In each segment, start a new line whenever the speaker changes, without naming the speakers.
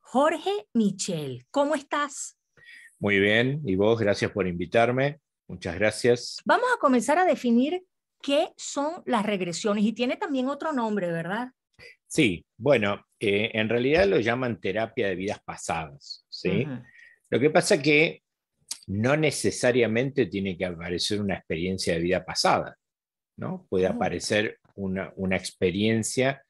Jorge Michel, ¿cómo estás?
Muy bien, y vos, gracias por invitarme. Muchas gracias.
Vamos a comenzar a definir qué son las regresiones y tiene también otro nombre, ¿verdad?
Sí, bueno, eh, en realidad lo llaman terapia de vidas pasadas, ¿sí? Lo que pasa que no necesariamente tiene que aparecer una experiencia de vida pasada, ¿no? Puede aparecer una, experiencia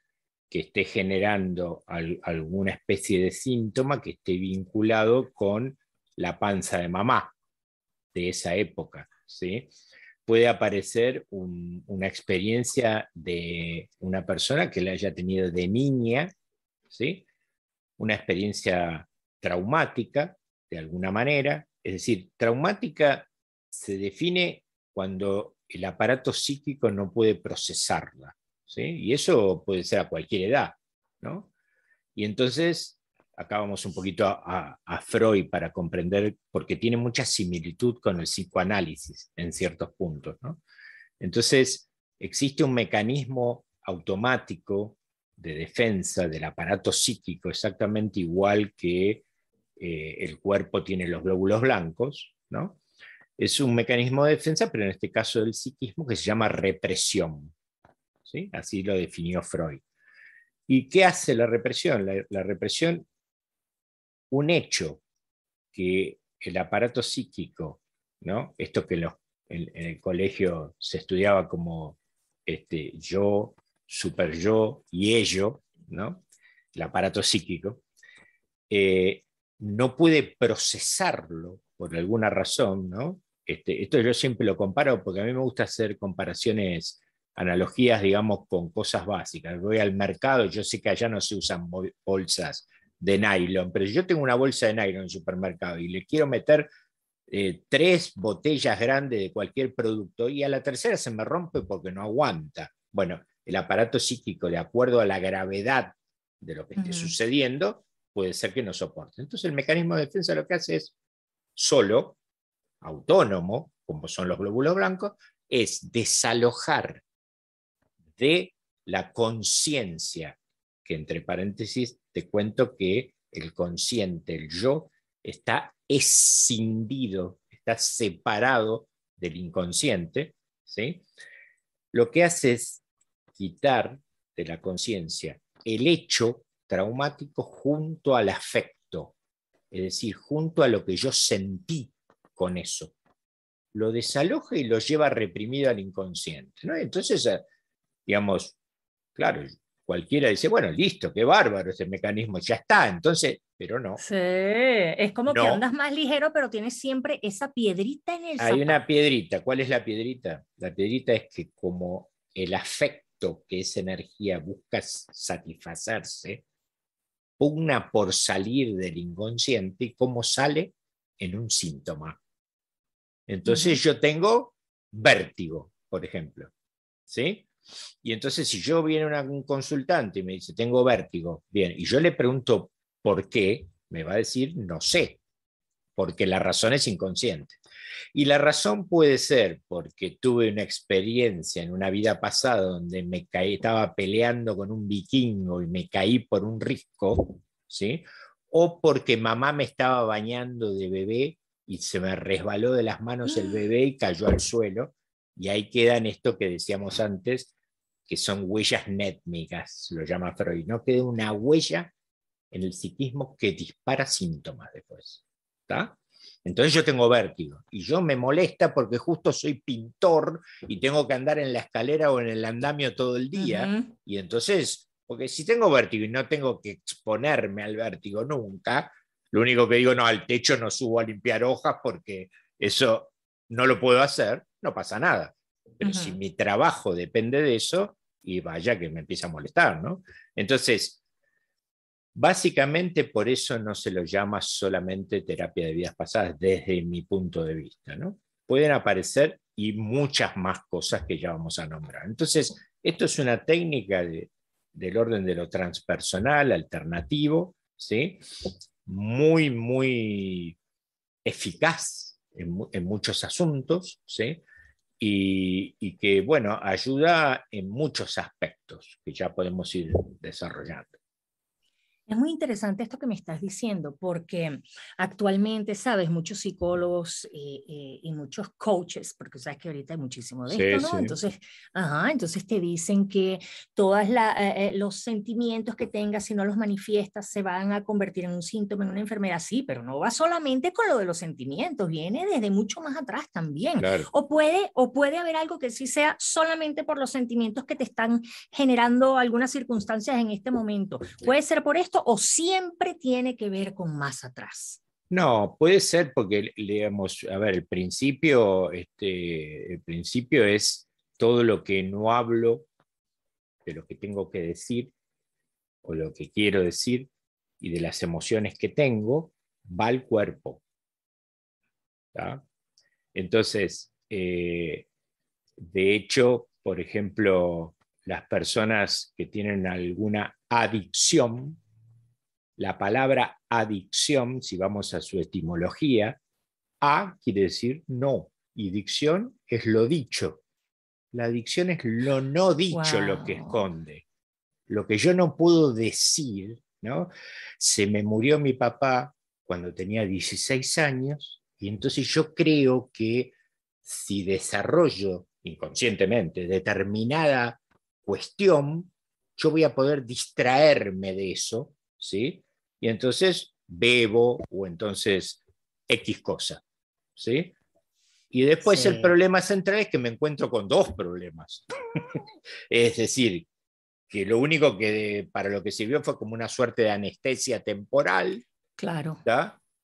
que esté generando alguna especie de síntoma que esté vinculado con la panza de mamá de esa época, ¿sí? Puede aparecer una experiencia de una persona que la haya tenido de niña, ¿sí? Una experiencia traumática, de alguna manera. Es decir, traumática se define cuando el aparato psíquico no puede procesarla. ¿sí? Y eso puede ser a cualquier edad. ¿no? Y entonces, acá vamos un poquito a, Freud para comprender, porque tiene mucha similitud con el psicoanálisis en ciertos puntos. ¿no? Entonces, existe un mecanismo automático de defensa del aparato psíquico exactamente igual que eh, el cuerpo tiene los glóbulos blancos, ¿no? Es un mecanismo de defensa, pero en este caso del psiquismo, que se llama represión. ¿sí? Así lo definió Freud. ¿Y qué hace la represión? La, represión, un hecho que el aparato psíquico, ¿no? esto que en, el colegio se estudiaba como este, yo, super yo y ello, ¿no? el aparato psíquico, eh, no puede procesarlo por alguna razón, ¿no? Este, esto yo siempre lo comparo porque a mí me gusta hacer comparaciones, analogías, digamos, con cosas básicas. Voy al mercado, yo sé que allá no se usan bolsas de nylon, pero yo tengo una bolsa de nylon en el supermercado y le quiero meter eh, tres botellas grandes de cualquier producto y a la tercera se me rompe porque no aguanta. Bueno, el aparato psíquico, de acuerdo a la gravedad de lo que esté sucediendo, puede ser que no soporte. Entonces el mecanismo de defensa lo que hace es solo, autónomo, como son los glóbulos blancos, es desalojar de la conciencia, que entre paréntesis te cuento que el consciente, el yo, está escindido, está separado del inconsciente, ¿sí? Lo que hace es quitar de la conciencia el hecho traumático junto al afecto, es decir, junto a lo que yo sentí con eso. Lo desaloja y lo lleva reprimido al inconsciente. ¿no? Entonces, eh, digamos, claro, cualquiera dice, bueno, listo, qué bárbaro ese mecanismo, ya está, entonces, pero no.
Sí, es como que andas más ligero, pero tienes siempre esa piedrita en el
Hay una piedrita, ¿cuál es la piedrita? La piedrita es que como el afecto, que es energía, busca satisfacerse, pugna por salir del inconsciente y cómo sale en un síntoma. Entonces yo tengo vértigo, por ejemplo. ¿Sí? Y entonces si yo viene un consultante y me dice, tengo vértigo, bien, y yo le pregunto por qué, me va a decir, no sé, porque la razón es inconsciente. Y la razón puede ser porque tuve una experiencia en una vida pasada donde me caí, estaba peleando con un vikingo y me caí por un risco, ¿sí? O porque mamá me estaba bañando de bebé y se me resbaló de las manos el bebé y cayó al suelo. Y ahí quedan esto que decíamos antes, que son huellas nétmicas, lo llama Freud. No queda una huella en el psiquismo que dispara síntomas después. ¿Está? Entonces yo tengo vértigo y yo me molesta porque justo soy pintor y tengo que andar en la escalera o en el andamio todo el día. Y entonces, porque si tengo vértigo y no tengo que exponerme al vértigo nunca, lo único que digo, no, al techo no subo a limpiar hojas porque eso no lo puedo hacer, no pasa nada. Pero si mi trabajo depende de eso, y vaya que me empieza a molestar, ¿no? Entonces, Básicamente por eso no se lo llama solamente terapia de vidas pasadas desde mi punto de vista. ¿no? Pueden aparecer y muchas más cosas que ya vamos a nombrar. Entonces, esto es una técnica del orden de lo transpersonal, alternativo, ¿sí? muy, muy eficaz en, muchos asuntos, ¿sí? y, y que, bueno, ayuda en muchos aspectos que ya podemos ir desarrollando.
Es muy interesante esto que me estás diciendo, porque actualmente, sabes, muchos psicólogos y, muchos coaches, porque sabes que ahorita hay muchísimo de esto, ¿no? Entonces, ajá, entonces te dicen que todos eh, eh, los sentimientos que tengas, si no los manifiestas, se van a convertir en un síntoma, en una enfermedad. Sí, pero no va solamente con lo de los sentimientos, viene desde mucho más atrás también. O, puede, o puede haber algo que sí sea solamente por los sentimientos que te están generando algunas circunstancias en este momento. Puede ser por esto o siempre tiene que ver con más atrás?
No, puede ser porque, digamos, a ver, el principio, este, principio es todo lo que no hablo de lo que tengo que decir o lo que quiero decir y de las emociones que tengo, va al cuerpo. Entonces, eh, de hecho, por ejemplo, las personas que tienen alguna adicción, la palabra adicción, si vamos a su etimología, a quiere decir no, y dicción es lo dicho. La adicción es lo no dicho lo que esconde. Lo que yo no puedo decir, ¿no? Se me murió mi papá cuando tenía 16 años y entonces yo creo que si desarrollo inconscientemente determinada cuestión, yo voy a poder distraerme de eso, ¿sí? Y entonces bebo o entonces X cosa. ¿sí? Y después el problema central es que me encuentro con dos problemas. es decir, que lo único que para lo que sirvió fue como una suerte de anestesia temporal.
Claro.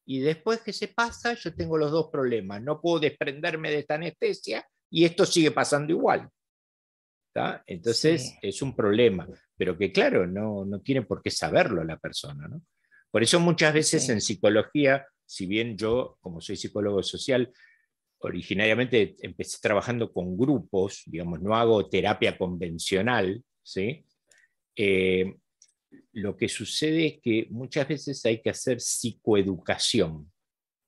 Y después que se pasa, yo tengo los dos problemas. No puedo desprenderme de esta anestesia y esto sigue pasando igual. Entonces es un problema, pero que claro, no, no tiene por qué saberlo la persona. ¿no? Por eso muchas veces en psicología, si bien yo, como soy psicólogo social, originariamente empecé trabajando con grupos, digamos, no hago terapia convencional, ¿sí? Eh, lo que sucede es que muchas veces hay que hacer psicoeducación,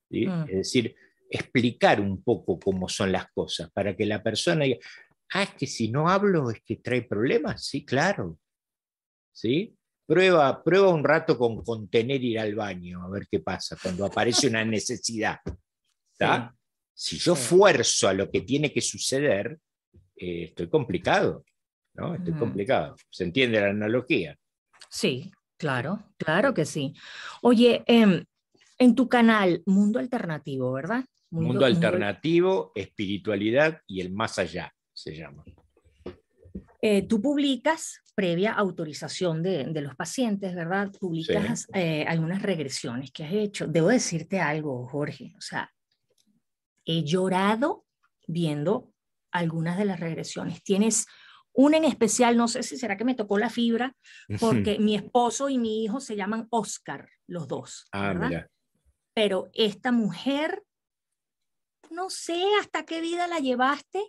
mm. es decir, explicar un poco cómo son las cosas, para que la persona diga, ah, es que si no hablo es que trae problemas, sí, claro, ¿sí? Prueba, prueba un rato con contener ir al baño, a ver qué pasa cuando aparece una necesidad. Si yo fuerzo a lo que tiene que suceder, eh, estoy complicado. ¿no? Estoy complicado. ¿Se entiende la analogía?
Sí, claro, claro que sí. Oye, em, en tu canal Mundo Alternativo, ¿verdad?
Mundo, Alternativo, Espiritualidad y el Más Allá se llama.
Eh, tú publicas, previa autorización de, los pacientes, ¿verdad? Publicas eh, algunas regresiones que has hecho. Debo decirte algo, Jorge, o sea, he llorado viendo algunas de las regresiones. Tienes una en especial, no sé si será que me tocó la fibra, porque mi esposo y mi hijo se llaman Oscar, los dos. Ah, mira. Pero esta mujer, no sé hasta qué vida la llevaste,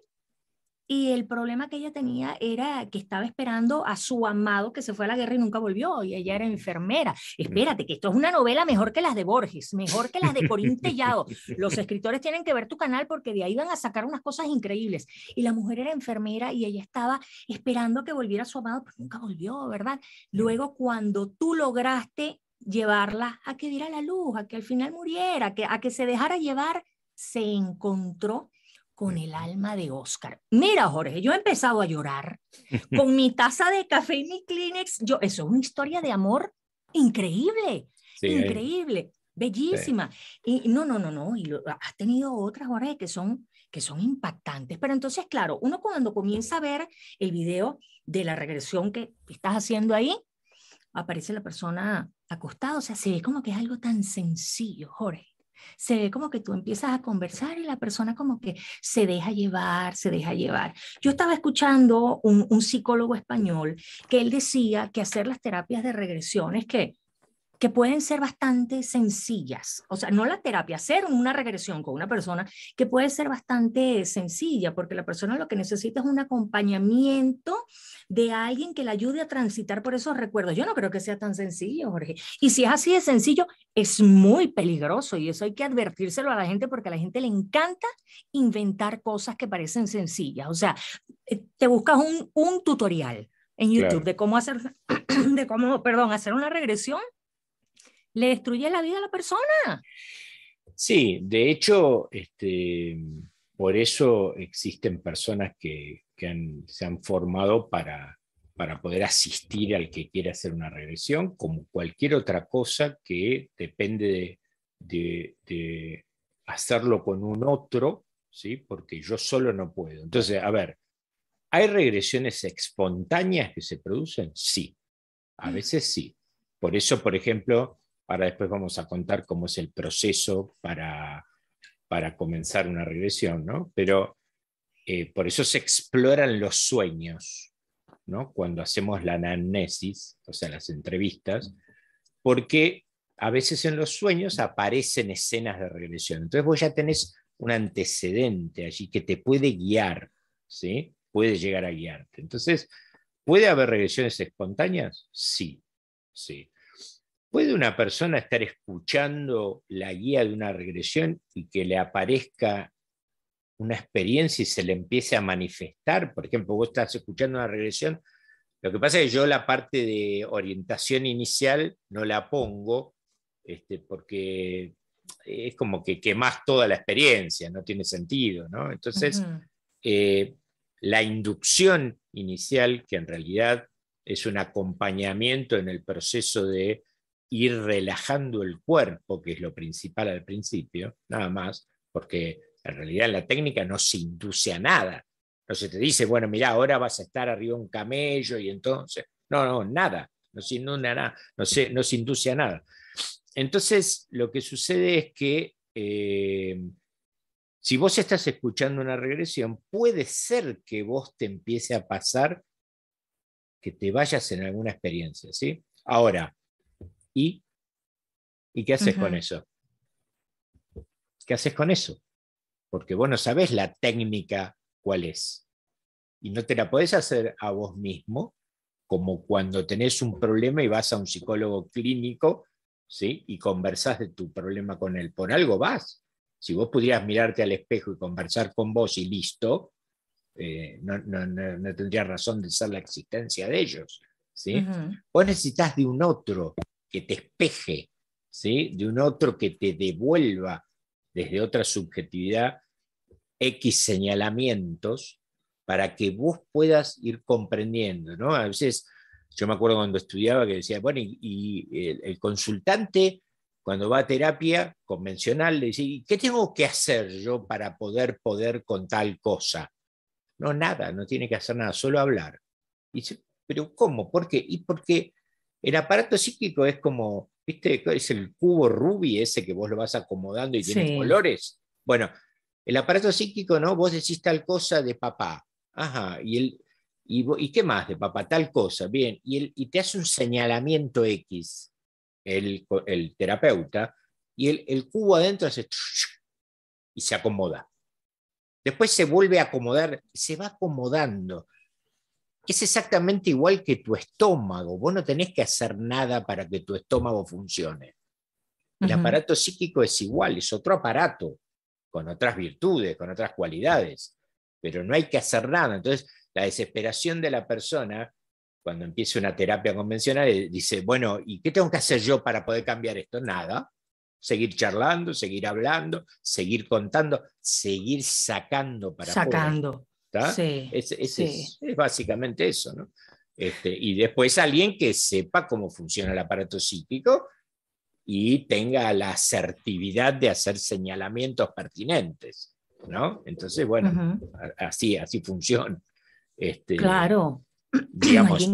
y el problema que ella tenía era que estaba esperando a su amado que se fue a la guerra y nunca volvió, y ella era enfermera. Espérate, que esto es una novela mejor que las de Borges, mejor que las de Corín Tellado. Los escritores tienen que ver tu canal porque de ahí van a sacar unas cosas increíbles. Y la mujer era enfermera y ella estaba esperando que volviera su amado, pero nunca volvió, ¿verdad? Luego, cuando tú lograste llevarla a que diera la luz, a que al final muriera, que, a que se dejara llevar, se encontró con el alma de Oscar. Mira, Jorge, yo he empezado a llorar con mi taza de café y mi Kleenex. Yo, eso es una historia de amor increíble, increíble, bellísima. Y no, no, no, no. Y has tenido otras, Jorge, que son, que son impactantes. Pero entonces, claro, uno cuando comienza a ver el video de la regresión que estás haciendo ahí, aparece la persona acostada. O sea, se ve como que es algo tan sencillo, Jorge se ve como que tú empiezas a conversar y la persona como que se deja llevar, se deja llevar. Yo estaba escuchando un, psicólogo español que él decía que hacer las terapias de regresiones que que pueden ser bastante sencillas. O sea, no la terapia, hacer una regresión con una persona que puede ser bastante sencilla, porque la persona lo que necesita es un acompañamiento de alguien que le ayude a transitar por esos recuerdos. Yo no creo que sea tan sencillo, Jorge. Y si es así de sencillo, es muy peligroso y eso hay que advertírselo a la gente porque a la gente le encanta inventar cosas que parecen sencillas. O sea, eh, te buscas un, un tutorial en YouTube de cómo hacer, de cómo, perdón, hacer una regresión le destruye la vida a la persona.
Sí, de hecho, este, por eso existen personas que, se han formado para, para poder asistir al que quiere hacer una regresión, como cualquier otra cosa que depende de, de, hacerlo con un otro, ¿sí? porque yo solo no puedo. Entonces, a ver, ¿hay regresiones espontáneas que se producen? Sí, a mm. veces sí. Por eso, por ejemplo, Ahora después vamos a contar cómo es el proceso para, para comenzar una regresión, ¿no? Pero eh, por eso se exploran los sueños, ¿no? Cuando hacemos la anamnesis, o sea, las entrevistas, porque a veces en los sueños aparecen escenas de regresión. Entonces vos ya tenés un antecedente allí que te puede guiar, ¿sí? Puede llegar a guiarte. Entonces, ¿puede haber regresiones espontáneas? Sí, sí. ¿Puede una persona estar escuchando la guía de una regresión y que le aparezca una experiencia y se le empiece a manifestar? Por ejemplo, vos estás escuchando una regresión. Lo que pasa es que yo la parte de orientación inicial no la pongo este, porque es como que quemas toda la experiencia, no tiene sentido. ¿no? Entonces, eh, la inducción inicial, que en realidad es un acompañamiento en el proceso de ir relajando el cuerpo, que es lo principal al principio, nada más, porque en realidad la técnica no se induce a nada. No se te dice, bueno, mira, ahora vas a estar arriba de un camello y entonces, no, no, nada, no se, no se induce a nada. Entonces, lo que sucede es que eh, si vos estás escuchando una regresión, puede ser que vos te empiece a pasar que te vayas en alguna experiencia, ¿sí? Ahora, ¿Y? ¿Y qué haces con eso? ¿Qué haces con eso? Porque vos no sabés la técnica cuál es. Y no te la podés hacer a vos mismo, como cuando tenés un problema y vas a un psicólogo clínico ¿sí? y conversás de tu problema con él. Por algo vas. Si vos pudieras mirarte al espejo y conversar con vos y listo, eh, no, no, tendría razón de ser la existencia de ellos. ¿sí? Vos necesitas de un otro que te espeje, ¿sí? de un otro que te devuelva desde otra subjetividad X señalamientos para que vos puedas ir comprendiendo. ¿no? A veces, yo me acuerdo cuando estudiaba que decía, bueno, y, el, consultante cuando va a terapia convencional le dice, ¿qué tengo que hacer yo para poder poder con tal cosa? No, nada, no tiene que hacer nada, solo hablar. Y dice, pero ¿cómo? ¿Por qué? Y porque el aparato psíquico es como, ¿viste? Es el cubo Ruby ese que vos lo vas acomodando y tiene colores. Bueno, el aparato psíquico, ¿no? Vos decís tal cosa de papá. Ajá, y, el, y, qué más de papá? Tal cosa, bien. Y, el, y te hace un señalamiento X, el, el terapeuta, y el, el cubo adentro hace y se acomoda. Después se vuelve a acomodar, se va acomodando es exactamente igual que tu estómago. Vos no tenés que hacer nada para que tu estómago funcione. El aparato psíquico es igual, es otro aparato, con otras virtudes, con otras cualidades, pero no hay que hacer nada. Entonces, la desesperación de la persona, cuando empieza una terapia convencional, eh, dice, bueno, ¿y qué tengo que hacer yo para poder cambiar esto? Nada. Seguir charlando, seguir hablando, seguir contando, seguir sacando para
Sacando.
Sí, es, básicamente eso, ¿no? Este, y después alguien que sepa cómo funciona el aparato psíquico y tenga la asertividad de hacer señalamientos pertinentes, ¿no? Entonces, bueno, así, así funciona. Este,
claro.
Digamos,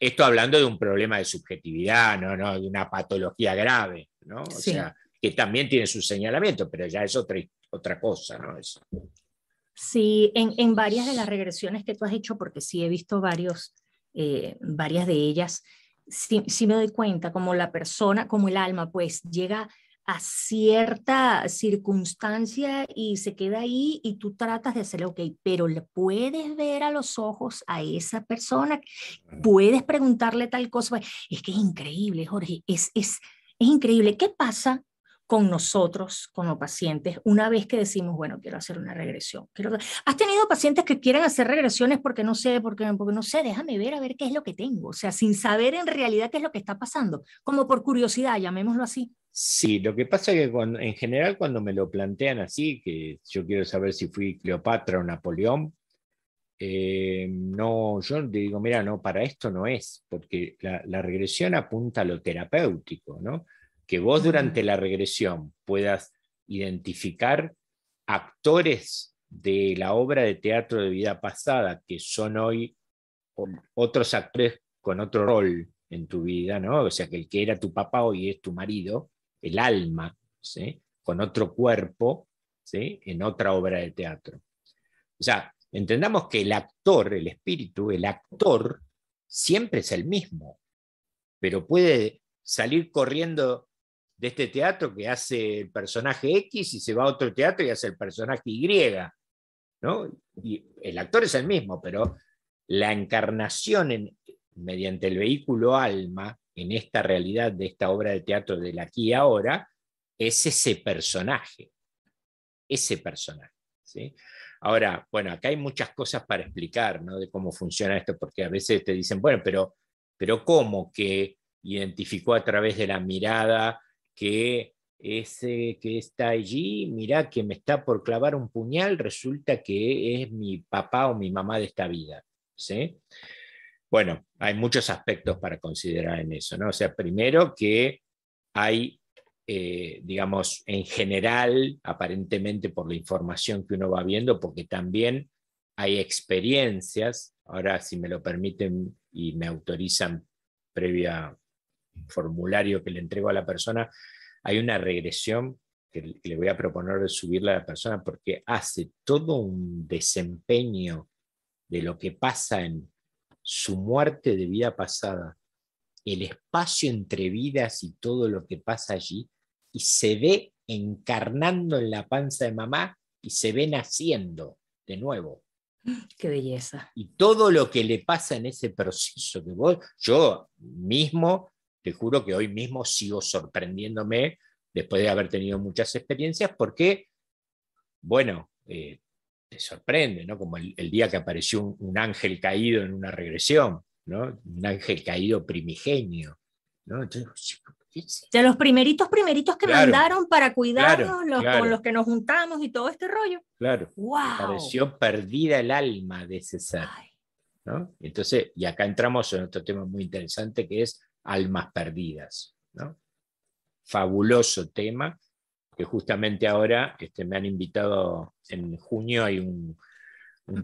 esto hablando de un problema de subjetividad, ¿no? ¿no? De una patología grave, ¿no? O sea, que también tiene su señalamiento, pero ya es otra, otra cosa, ¿no? Eso.
Sí, en, varias de las regresiones que tú has hecho, porque sí he visto varios, eh, varias de ellas, si, me doy cuenta, como la persona, como el alma, pues llega a cierta circunstancia y se queda ahí y tú tratas de hacerlo, ok, pero le puedes ver a los ojos a esa persona, puedes preguntarle tal cosa. Es que es increíble, Jorge, es, es, es increíble. ¿Qué pasa con nosotros, con los pacientes, una vez que decimos, bueno, quiero hacer una regresión. Quiero... ¿Has tenido pacientes que quieren hacer regresiones porque no sé, porque, porque no sé, déjame ver a ver qué es lo que tengo? O sea, sin saber en realidad qué es lo que está pasando, como por curiosidad, llamémoslo así.
Sí, lo que pasa es que en general cuando me lo plantean así, que yo quiero saber si fui Cleopatra o Napoleón, eh, no, yo digo, mira, no, para esto no es, porque la regresión apunta a lo terapéutico, ¿no? Que vos durante la regresión puedas identificar actores de la obra de teatro de vida pasada que son hoy otros actores con otro rol en tu vida, ¿no? O sea, que el que era tu papá hoy es tu marido, el alma, ¿sí? Con otro cuerpo, ¿sí? En otra obra de teatro. O sea, entendamos que el actor, el espíritu, el actor, siempre es el mismo, pero puede salir corriendo de este teatro que hace el personaje X y se va a otro teatro y hace el personaje Y. ¿no? Y el actor es el mismo, pero la encarnación mediante el vehículo alma en esta realidad de esta obra de teatro del aquí y ahora es ese personaje, ese personaje. ¿sí? Ahora, bueno, acá hay muchas cosas para explicar ¿no? de cómo funciona esto, porque a veces te dicen, bueno, pero, pero ¿cómo que identificó a través de la mirada que ese que está allí, mira que me está por clavar un puñal, resulta que es mi papá o mi mamá de esta vida. ¿sí? Bueno, hay muchos aspectos para considerar en eso, ¿no? O sea, primero que hay, eh, digamos, en general, aparentemente por la información que uno va viendo, porque también hay experiencias, ahora si me lo permiten y me autorizan previa formulario que le entrego a la persona, hay una regresión que le voy a proponer de subirle a la persona porque hace todo un desempeño de lo que pasa en su muerte de vida pasada, el espacio entre vidas y todo lo que pasa allí, y se ve encarnando en la panza de mamá y se ve naciendo de nuevo.
Qué belleza.
Y todo lo que le pasa en ese proceso que vos, yo mismo te juro que hoy mismo sigo sorprendiéndome después de haber tenido muchas experiencias porque, bueno, eh, te sorprende, ¿no? Como el, día que apareció un, ángel caído en una regresión, ¿no? Un ángel caído primigenio, ¿no?
de los primeritos, primeritos que mandaron para cuidarnos, los, con los que nos juntamos y todo este rollo.
Claro. Wow. Pareció perdida el alma de ese ser. ¿no? Entonces, y acá entramos en otro tema muy interesante que es almas perdidas. ¿no? Fabuloso tema, que justamente ahora este, me han invitado, en junio hay un,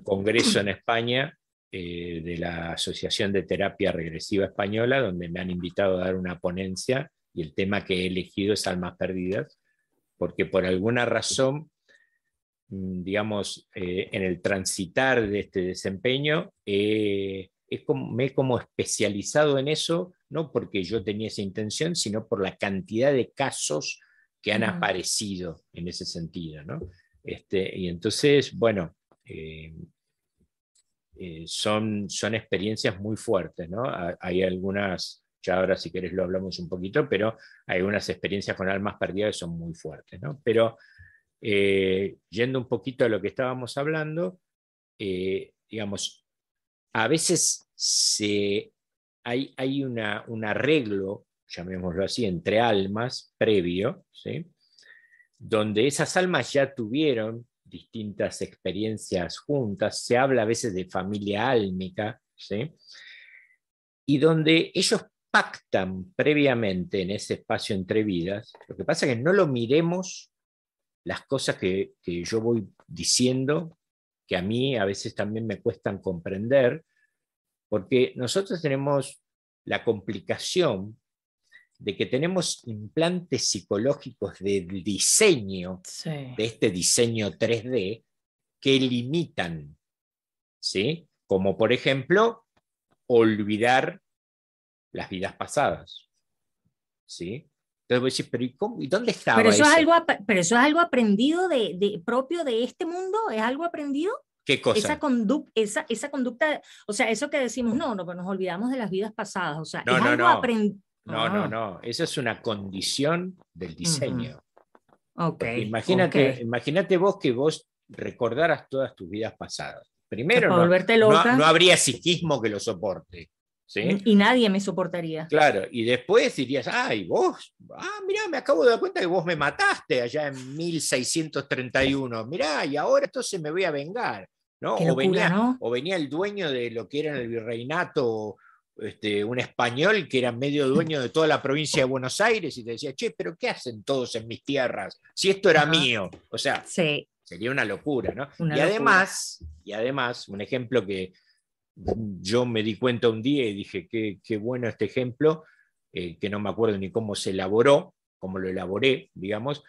congreso en España eh, de la Asociación de Terapia Regresiva Española, donde me han invitado a dar una ponencia y el tema que he elegido es almas perdidas, porque por alguna razón, mm, digamos, eh, en el transitar de este desempeño, es como, me he como especializado en eso no porque yo tenía esa intención, sino por la cantidad de casos que han aparecido en ese sentido. Este, y entonces, bueno, eh, eh, son, son experiencias muy fuertes. ¿no? Hay algunas, ya ahora si querés lo hablamos un poquito, pero hay unas experiencias con almas perdidas que son muy fuertes. ¿no? Pero eh, yendo un poquito a lo que estábamos hablando, digamos, a veces hay, un arreglo, llamémoslo así, entre almas previo, ¿sí? donde esas almas ya tuvieron distintas experiencias juntas, se habla a veces de familia álmica, ¿sí? y donde ellos pactan previamente en ese espacio entre vidas, lo que pasa es que no lo miremos las cosas que yo voy diciendo, que a mí a veces también me cuestan comprender, porque nosotros tenemos la complicación de que tenemos implantes psicológicos del diseño, de este diseño 3D, que limitan, ¿sí? Como por ejemplo, olvidar las vidas pasadas. ¿Sí? Entonces vos decís, pero ¿y, cómo? ¿y dónde estaba
pero eso,
eso?
Es algo, pero eso es algo aprendido de, de, propio de este mundo, ¿es algo aprendido?
¿Qué cosa?
Esa, conduc esa, esa conducta, o sea, eso que decimos, no, no, pero nos olvidamos de las vidas pasadas, o sea,
no,
es
no,
algo
no.
aprendido.
No, no, no, eso es una condición del diseño.
Okay,
imagínate,
okay.
imagínate vos que vos recordaras todas tus vidas pasadas. Primero, no,
volverte
no, no habría psiquismo que lo soporte. ¿Sí?
Y nadie me soportaría.
Claro, y después dirías, ay, vos, ah, mirá, me acabo de dar cuenta que vos me mataste allá en 1631, mirá, y ahora entonces me voy a vengar. ¿no? O, venía,
¿no?
o venía el dueño de lo que era el virreinato, este, un español que era medio dueño de toda la provincia de Buenos Aires y te decía, che, pero ¿qué hacen todos en mis tierras? Si esto era
Ajá.
mío. O sea,
Sí,
sería una locura, ¿no?
Una
y
locura.
además, y además, un ejemplo que yo me di cuenta un día y dije, qué, qué bueno este ejemplo, eh, que no me acuerdo ni cómo se elaboró, cómo lo elaboré, digamos,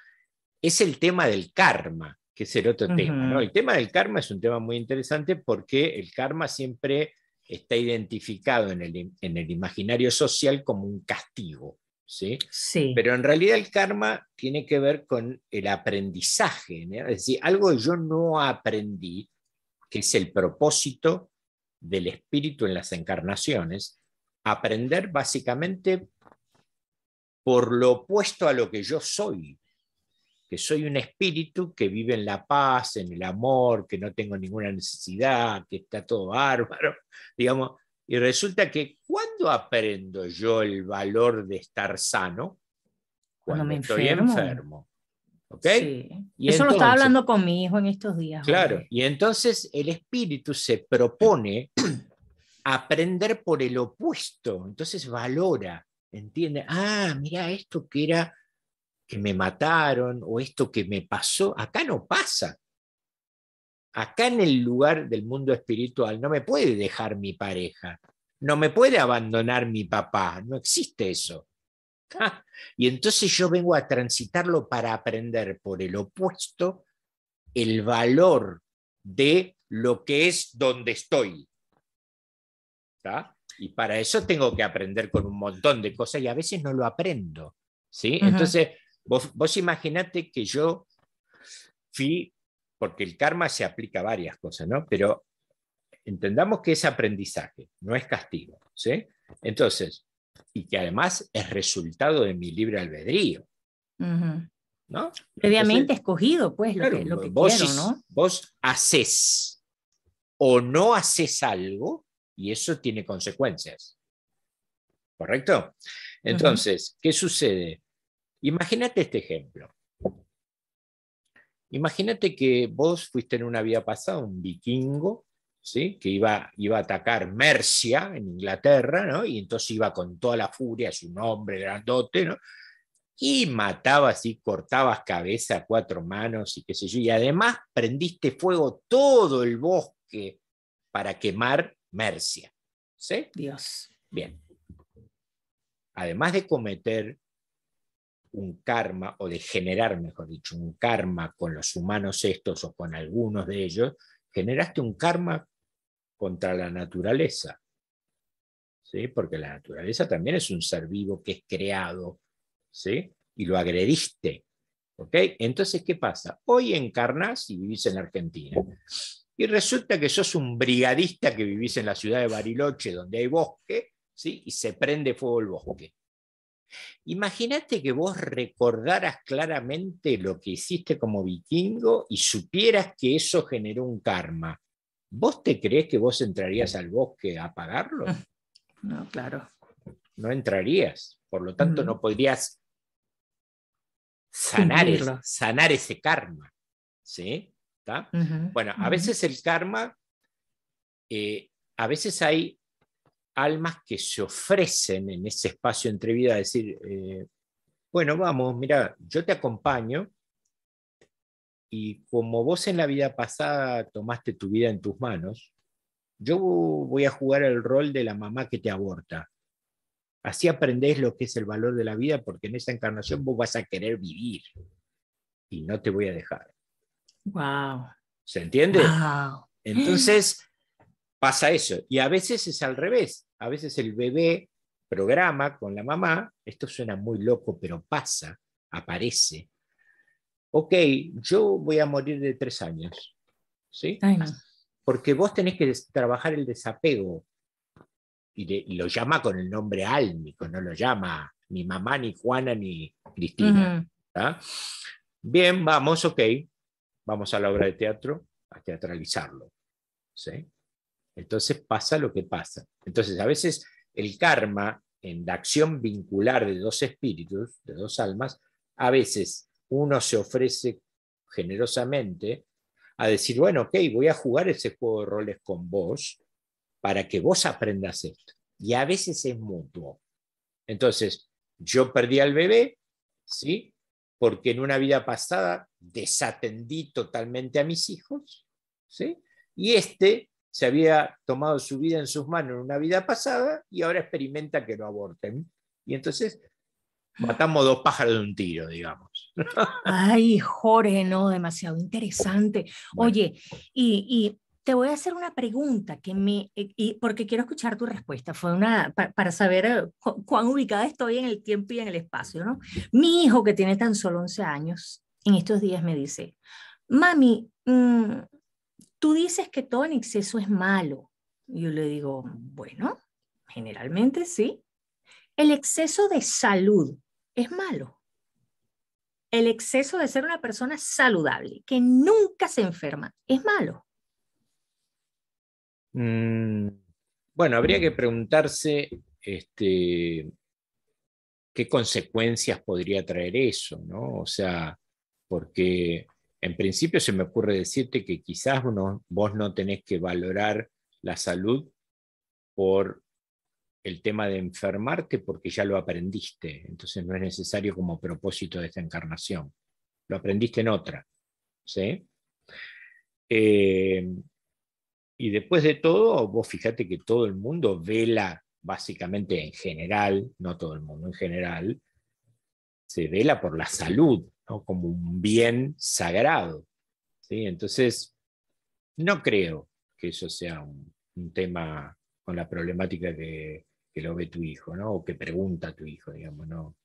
es el tema del karma, que es el otro tema. El tema del karma es un tema muy interesante porque el karma siempre está identificado en el, en el imaginario social como un castigo. ¿sí?
sí.
Pero en realidad el karma tiene que ver con el aprendizaje, ¿no? es decir, algo que yo no aprendí, que es el propósito del espíritu en las encarnaciones, aprender básicamente por lo opuesto a lo que yo soy, que soy un espíritu que vive en la paz, en el amor, que no tengo ninguna necesidad, que está todo bárbaro, digamos, y resulta que cuando aprendo yo el valor de estar sano,
Cuando
cuando,
me
estoy
enfermo.
enfermo. ¿Ok?
Sí.
Y
Eso lo estaba hablando con mi hijo en estos días.
Claro, y entonces el espíritu se propone aprender por el opuesto, entonces valora, entiende, ah, mira esto que era que me mataron o esto que me pasó, acá no pasa. Acá en el lugar del mundo espiritual no me puede dejar mi pareja, no me puede abandonar mi papá, no existe eso. Y entonces yo vengo a transitarlo para aprender por el opuesto el valor de lo que es donde estoy. ¿tá? Y para eso tengo que aprender con un montón de cosas y a veces no lo aprendo. ¿sí? Entonces, vos, vos imaginate que yo fui, porque el karma se aplica a varias cosas, ¿no? Pero entendamos que es aprendizaje, no es castigo. ¿sí? Entonces, y que además es resultado de mi libre albedrío. ¿no?
Previamente escogido, pues, lo
Claro,
que, lo que
vos,
quiero,
is-
¿no?
vos haces o no haces algo y eso tiene consecuencias. ¿Correcto? Entonces, ¿qué sucede? Imagínate este ejemplo. Imagínate que vos fuiste en una vida pasada un vikingo, ¿sí? que iba, iba a atacar Mercia en Inglaterra, ¿no? y entonces iba con toda la furia, es un hombre grandote, ¿no? y matabas y cortabas cabeza a cuatro manos y qué sé yo, y además prendiste fuego todo el bosque para quemar Mercia. ¿Sí?
Dios.
Bien. Además de cometer un karma, o de generar, mejor dicho, un karma con los humanos estos o con algunos de ellos, generaste un karma contra la naturaleza. ¿Sí? Porque la naturaleza también es un ser vivo que es creado, ¿sí? Y lo agrediste. ¿Ok? Entonces, ¿qué pasa? Hoy encarnás y vivís en Argentina. Y resulta que sos un brigadista que vivís en la ciudad de Bariloche, donde hay bosque, ¿sí? y se prende fuego el bosque. Imagínate que vos recordaras claramente lo que hiciste como vikingo y supieras que eso generó un karma. ¿Vos te crees que vos entrarías al bosque a apagarlo?
No, claro.
No entrarías. Por lo tanto,
Ujú.
no podrías sanar, es- sanar ese karma. ¿Sí? Bueno, a veces el karma, eh, a veces hay almas que se ofrecen en ese espacio entre vida a decir, eh, bueno, vamos, mira, yo te acompaño y como vos en la vida pasada tomaste tu vida en tus manos, yo voy a jugar el rol de la mamá que te aborta. Así aprendés lo que es el valor de la vida porque en esa encarnación vos vas a querer vivir y no te voy a dejar.
Wow.
¿Se entiende?
Wow.
Entonces pasa eso. Y a veces es al revés. A veces el bebé programa con la mamá, esto suena muy loco, pero pasa, aparece. Ok, yo voy a morir de tres años. ¿Sí? Porque vos tenés que trabajar el desapego. Y, lo llama con el nombre álmico, no lo llama ni mamá, ni Juana, ni Cristina. Bien, vamos, ok. Vamos a la obra de teatro a teatralizarlo. ¿sí? Entonces pasa lo que pasa. Entonces, a veces el karma en la acción vincular de dos espíritus, de dos almas, a veces uno se ofrece generosamente a decir, bueno, ok, voy a jugar ese juego de roles con vos para que vos aprendas esto. Y a veces es mutuo. Entonces, yo perdí al bebé, ¿sí? Porque en una vida pasada desatendí totalmente a mis hijos, ¿sí? Y este se había tomado su vida en sus manos en una vida pasada y ahora experimenta que lo aborten. Y entonces matamos dos pájaros de un tiro, digamos.
Ay, Jorge, no, demasiado interesante. Oye, y, te voy a hacer una pregunta que me, y, porque quiero escuchar tu respuesta. Fue una, para, saber eh, cuán ubicada estoy en el tiempo y en el espacio, ¿no? Mi hijo, que tiene tan solo 11 años, en estos días me dice, mami, mm, tú dices que todo en exceso es malo. yo le digo, bueno, generalmente sí. El exceso de salud es malo. El exceso de ser una persona saludable, que nunca se enferma, es malo.
Mm, bueno, habría que preguntarse este, qué consecuencias podría traer eso, ¿no? O sea, porque en principio se me ocurre decirte que quizás vos no tenés que valorar la salud por el tema de enfermarte porque ya lo aprendiste, entonces no es necesario como propósito de esta encarnación. Lo aprendiste en otra. ¿sí? Eh, y después de todo, vos fíjate que todo el mundo vela, básicamente en general, no todo el mundo en general, se vela por la salud como un bien sagrado. ¿sí? Entonces, no creo que eso sea un, tema con la problemática que, lo ve tu hijo, ¿no? O que pregunta tu hijo, digamos, ¿no?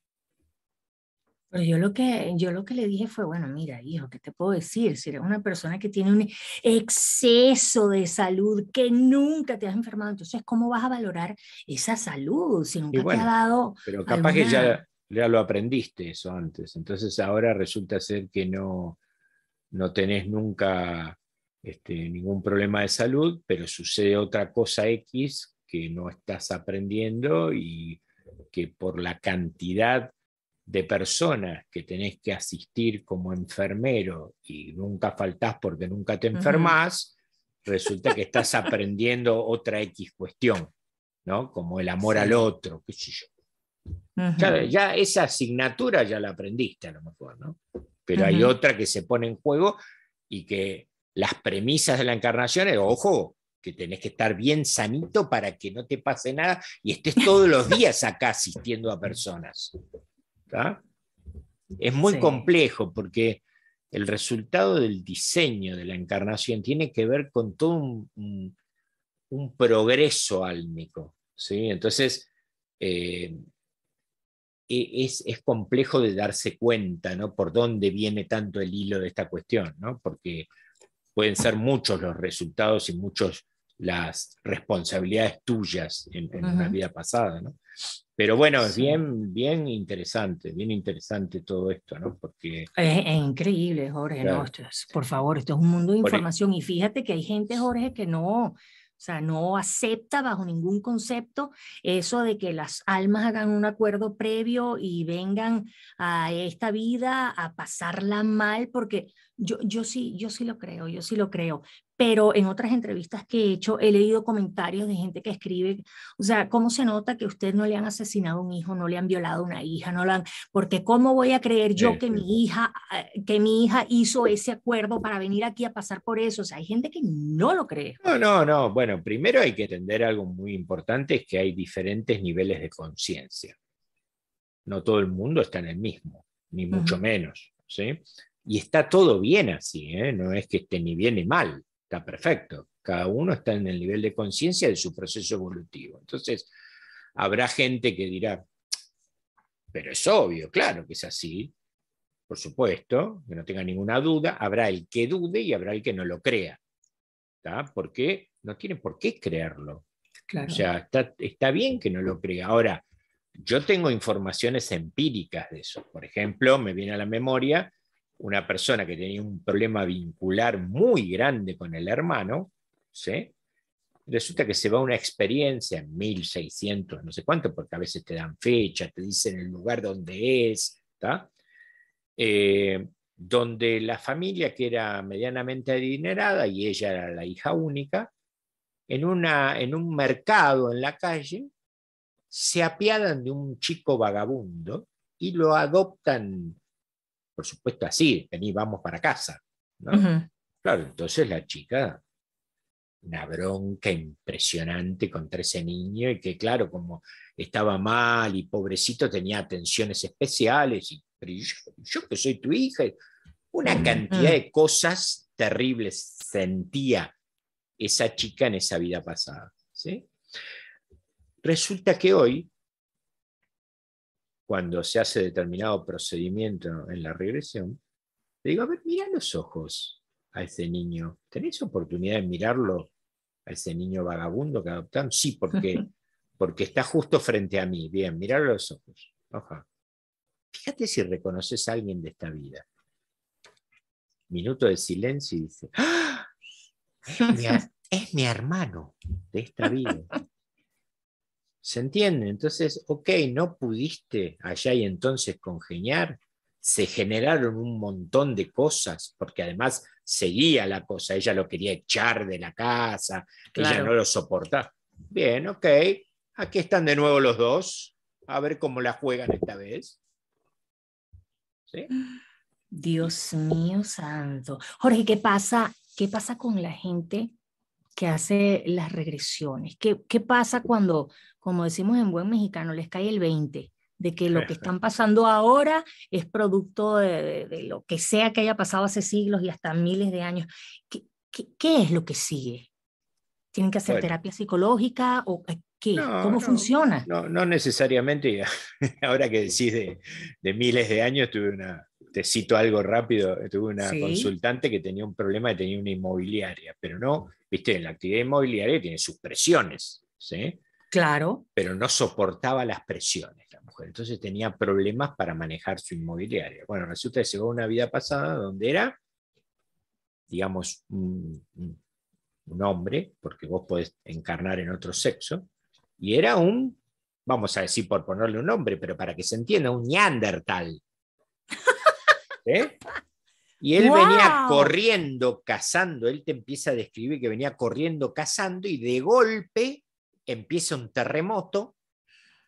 Pero yo lo que yo lo que le dije fue, bueno, mira, hijo, ¿qué te puedo decir? Si eres una persona que tiene un exceso de salud, que nunca te has enfermado, entonces ¿cómo vas a valorar esa salud si nunca te ha dado
Pero capaz que ya ya lo aprendiste eso antes, entonces ahora resulta ser que no, no tenés nunca este, ningún problema de salud, pero sucede otra cosa X que no estás aprendiendo y que por la cantidad de personas que tenés que asistir como enfermero y nunca faltás porque nunca te enfermas, resulta que estás aprendiendo otra X cuestión, ¿no? Como el amor al otro, qué sé yo. Ya, esa asignatura ya la aprendiste a lo mejor, ¿no? Pero hay otra que se pone en juego y que las premisas de la encarnación es, ojo, que tenés que estar bien sanito para que no te pase nada y estés todos los días acá asistiendo a personas. Es muy complejo porque el resultado del diseño de la encarnación tiene que ver con todo un, progreso álmico. ¿sí? Entonces, eh, e-, es, complejo de darse cuenta, ¿no? Por dónde viene tanto el hilo de esta cuestión, ¿no? Porque pueden ser muchos los resultados y muchos las responsabilidades tuyas en, una vida pasada, ¿no? Pero bueno, es bien, bien interesante, bien interesante todo esto, ¿no? Porque...
Es, increíble, Jorge, ¿no? por favor, esto es un mundo de información y fíjate que hay gente, Jorge, que no, o sea, no acepta bajo ningún concepto eso de que las almas hagan un acuerdo previo y vengan a esta vida a pasarla mal, porque yo, yo sí, yo sí lo creo, yo sí lo creo pero en otras entrevistas que he hecho he leído comentarios de gente que escribe, o sea, ¿cómo se nota que usted no le han asesinado a un hijo, no le han violado a una hija, no la han, porque cómo voy a creer yo que mi hija, eh, que mi hija hizo ese acuerdo para venir aquí a pasar por eso? O sea, hay gente que no lo cree.
No, no, no. Bueno, primero hay que entender algo muy importante, es que hay diferentes niveles de conciencia. No todo el mundo está en el mismo, ni mucho menos, ¿sí? Y está todo bien así, ¿eh? no es que esté ni bien ni mal está perfecto. Cada uno está en el nivel de conciencia de su proceso evolutivo. Entonces, Habrá gente que dirá, pero es obvio, claro que es así, por supuesto, que no tenga ninguna duda, habrá el que dude y habrá el que no lo crea, porque no tiene por qué creerlo. O sea, está, bien que no lo crea. Ahora, yo tengo informaciones empíricas de eso. Por ejemplo, me viene a la memoria una persona que tenía un problema vincular muy grande con el hermano, ¿sí? resulta que se va a una experiencia en 1600, no sé cuánto, porque a veces te dan fecha, te dicen el lugar donde es. Eh, donde la familia, que era medianamente adinerada y ella era la hija única, en, una, en un mercado en la calle, se apiadan de un chico vagabundo y lo adoptan, por supuesto así, vení, vamos para casa. Claro, entonces la chica, una bronca impresionante contra ese niño y que claro, como estaba mal y pobrecito tenía atenciones especiales, y, pero yo, que soy tu hija, una cantidad de cosas terribles sentía esa chica en esa vida pasada. ¿sí? Resulta que hoy, cuando se hace determinado procedimiento en la regresión, le digo, a ver, mira los ojos a ese niño. ¿Tenés oportunidad de mirarlo a ese niño vagabundo que adoptaron? Sí, porque, porque está justo frente a mí. Bien, mirar los ojos. Fíjate si reconoces a alguien de esta vida. Minuto de silencio y dice, ¡Ah! es mi hermano de esta vida. ¿Se entiende? Entonces, ok, no pudiste allá y entonces congeniar, se generaron un montón de cosas, porque además seguía la cosa, ella lo quería echar de la casa, ella no lo soportaba. Bien, ok, aquí están de nuevo los dos, a ver cómo la juegan esta vez.
Dios mío santo. Jorge, ¿qué pasa? ¿Qué pasa con la gente que hace las regresiones. ¿Qué, ¿Qué, pasa cuando, como decimos en buen mexicano, les cae el 20? De que lo que están pasando ahora es producto de, de, lo que sea que haya pasado hace siglos y hasta miles de años. ¿Qué, qué, es lo que sigue? ¿Tienen que hacer terapia psicológica o qué? ¿Cómo funciona?
No, no necesariamente. Ahora que decís de, de miles de años, tuve una, te cito algo rápido, tuve una consultante que tenía un problema y tenía una inmobiliaria, pero no, viste, en la actividad inmobiliaria tiene sus presiones, ¿sí?
Claro.
Pero no soportaba las presiones la mujer, entonces tenía problemas para manejar su inmobiliaria. Bueno, resulta que se va a una vida pasada donde era, digamos, un, un hombre, porque vos podés encarnar en otro sexo, y era un, vamos a decir por ponerle un nombre, pero para que se entienda, un neandertal. ¿Eh? Y él venía corriendo, cazando, él te empieza a describir que venía corriendo, cazando, y de golpe empieza un terremoto,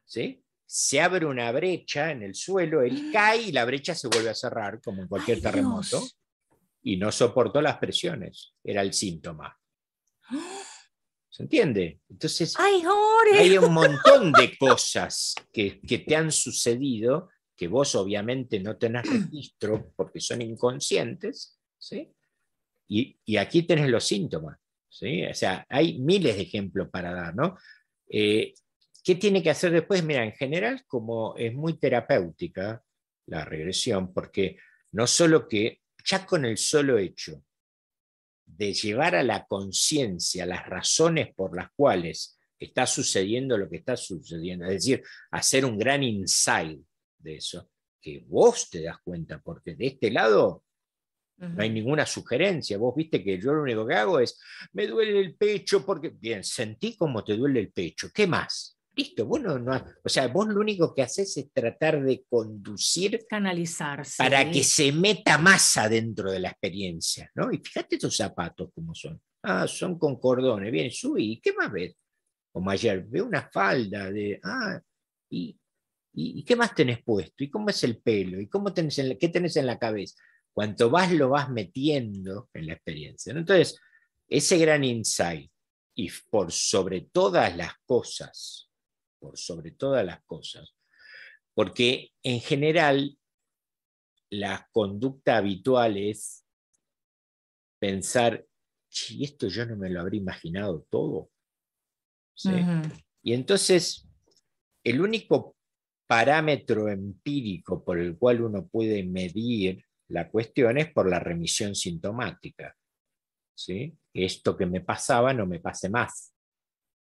¿sí? se abre una brecha en el suelo, él cae y la brecha se vuelve a cerrar, como en cualquier terremoto, y no soportó las presiones, era el síntoma. ¿Se entiende? Entonces, hay un montón de cosas que, que te han sucedido que vos obviamente no tenés registro porque son inconscientes, ¿sí? Y, aquí tenés los síntomas, ¿sí? O sea, hay miles de ejemplos para dar, ¿no? Eh, ¿Qué tiene que hacer después? Mira, en general, como es muy terapéutica la regresión, porque no solo que ya con el solo hecho de llevar a la conciencia las razones por las cuales está sucediendo lo que está sucediendo, es decir, hacer un gran insight de eso, que vos te das cuenta, porque de este lado no hay ninguna sugerencia. Vos viste que yo lo único que hago es, me duele el pecho porque, bien, sentí como te duele el pecho, ¿qué más? Listo, bueno, no, o sea, vos lo único que haces es tratar de conducir,
canalizarse
para que se meta más adentro de la experiencia, ¿no? Y fíjate estos zapatos como son. Ah, son con cordones, bien, subí, ¿qué más ves? Como ayer, veo una falda de, ah, y ¿Y, qué más tenés puesto? ¿Y cómo es el pelo? ¿Y cómo tenés qué tenés en la cabeza? Cuanto más lo vas metiendo en la experiencia. Entonces, ese gran insight y por sobre todas las cosas, por sobre todas las cosas, porque en general la conducta habitual es pensar, y esto yo no me lo habría imaginado todo. Y entonces el único parámetro empírico por el cual uno puede medir la cuestión es por la remisión sintomática. ¿sí? Esto que me pasaba no me pase más,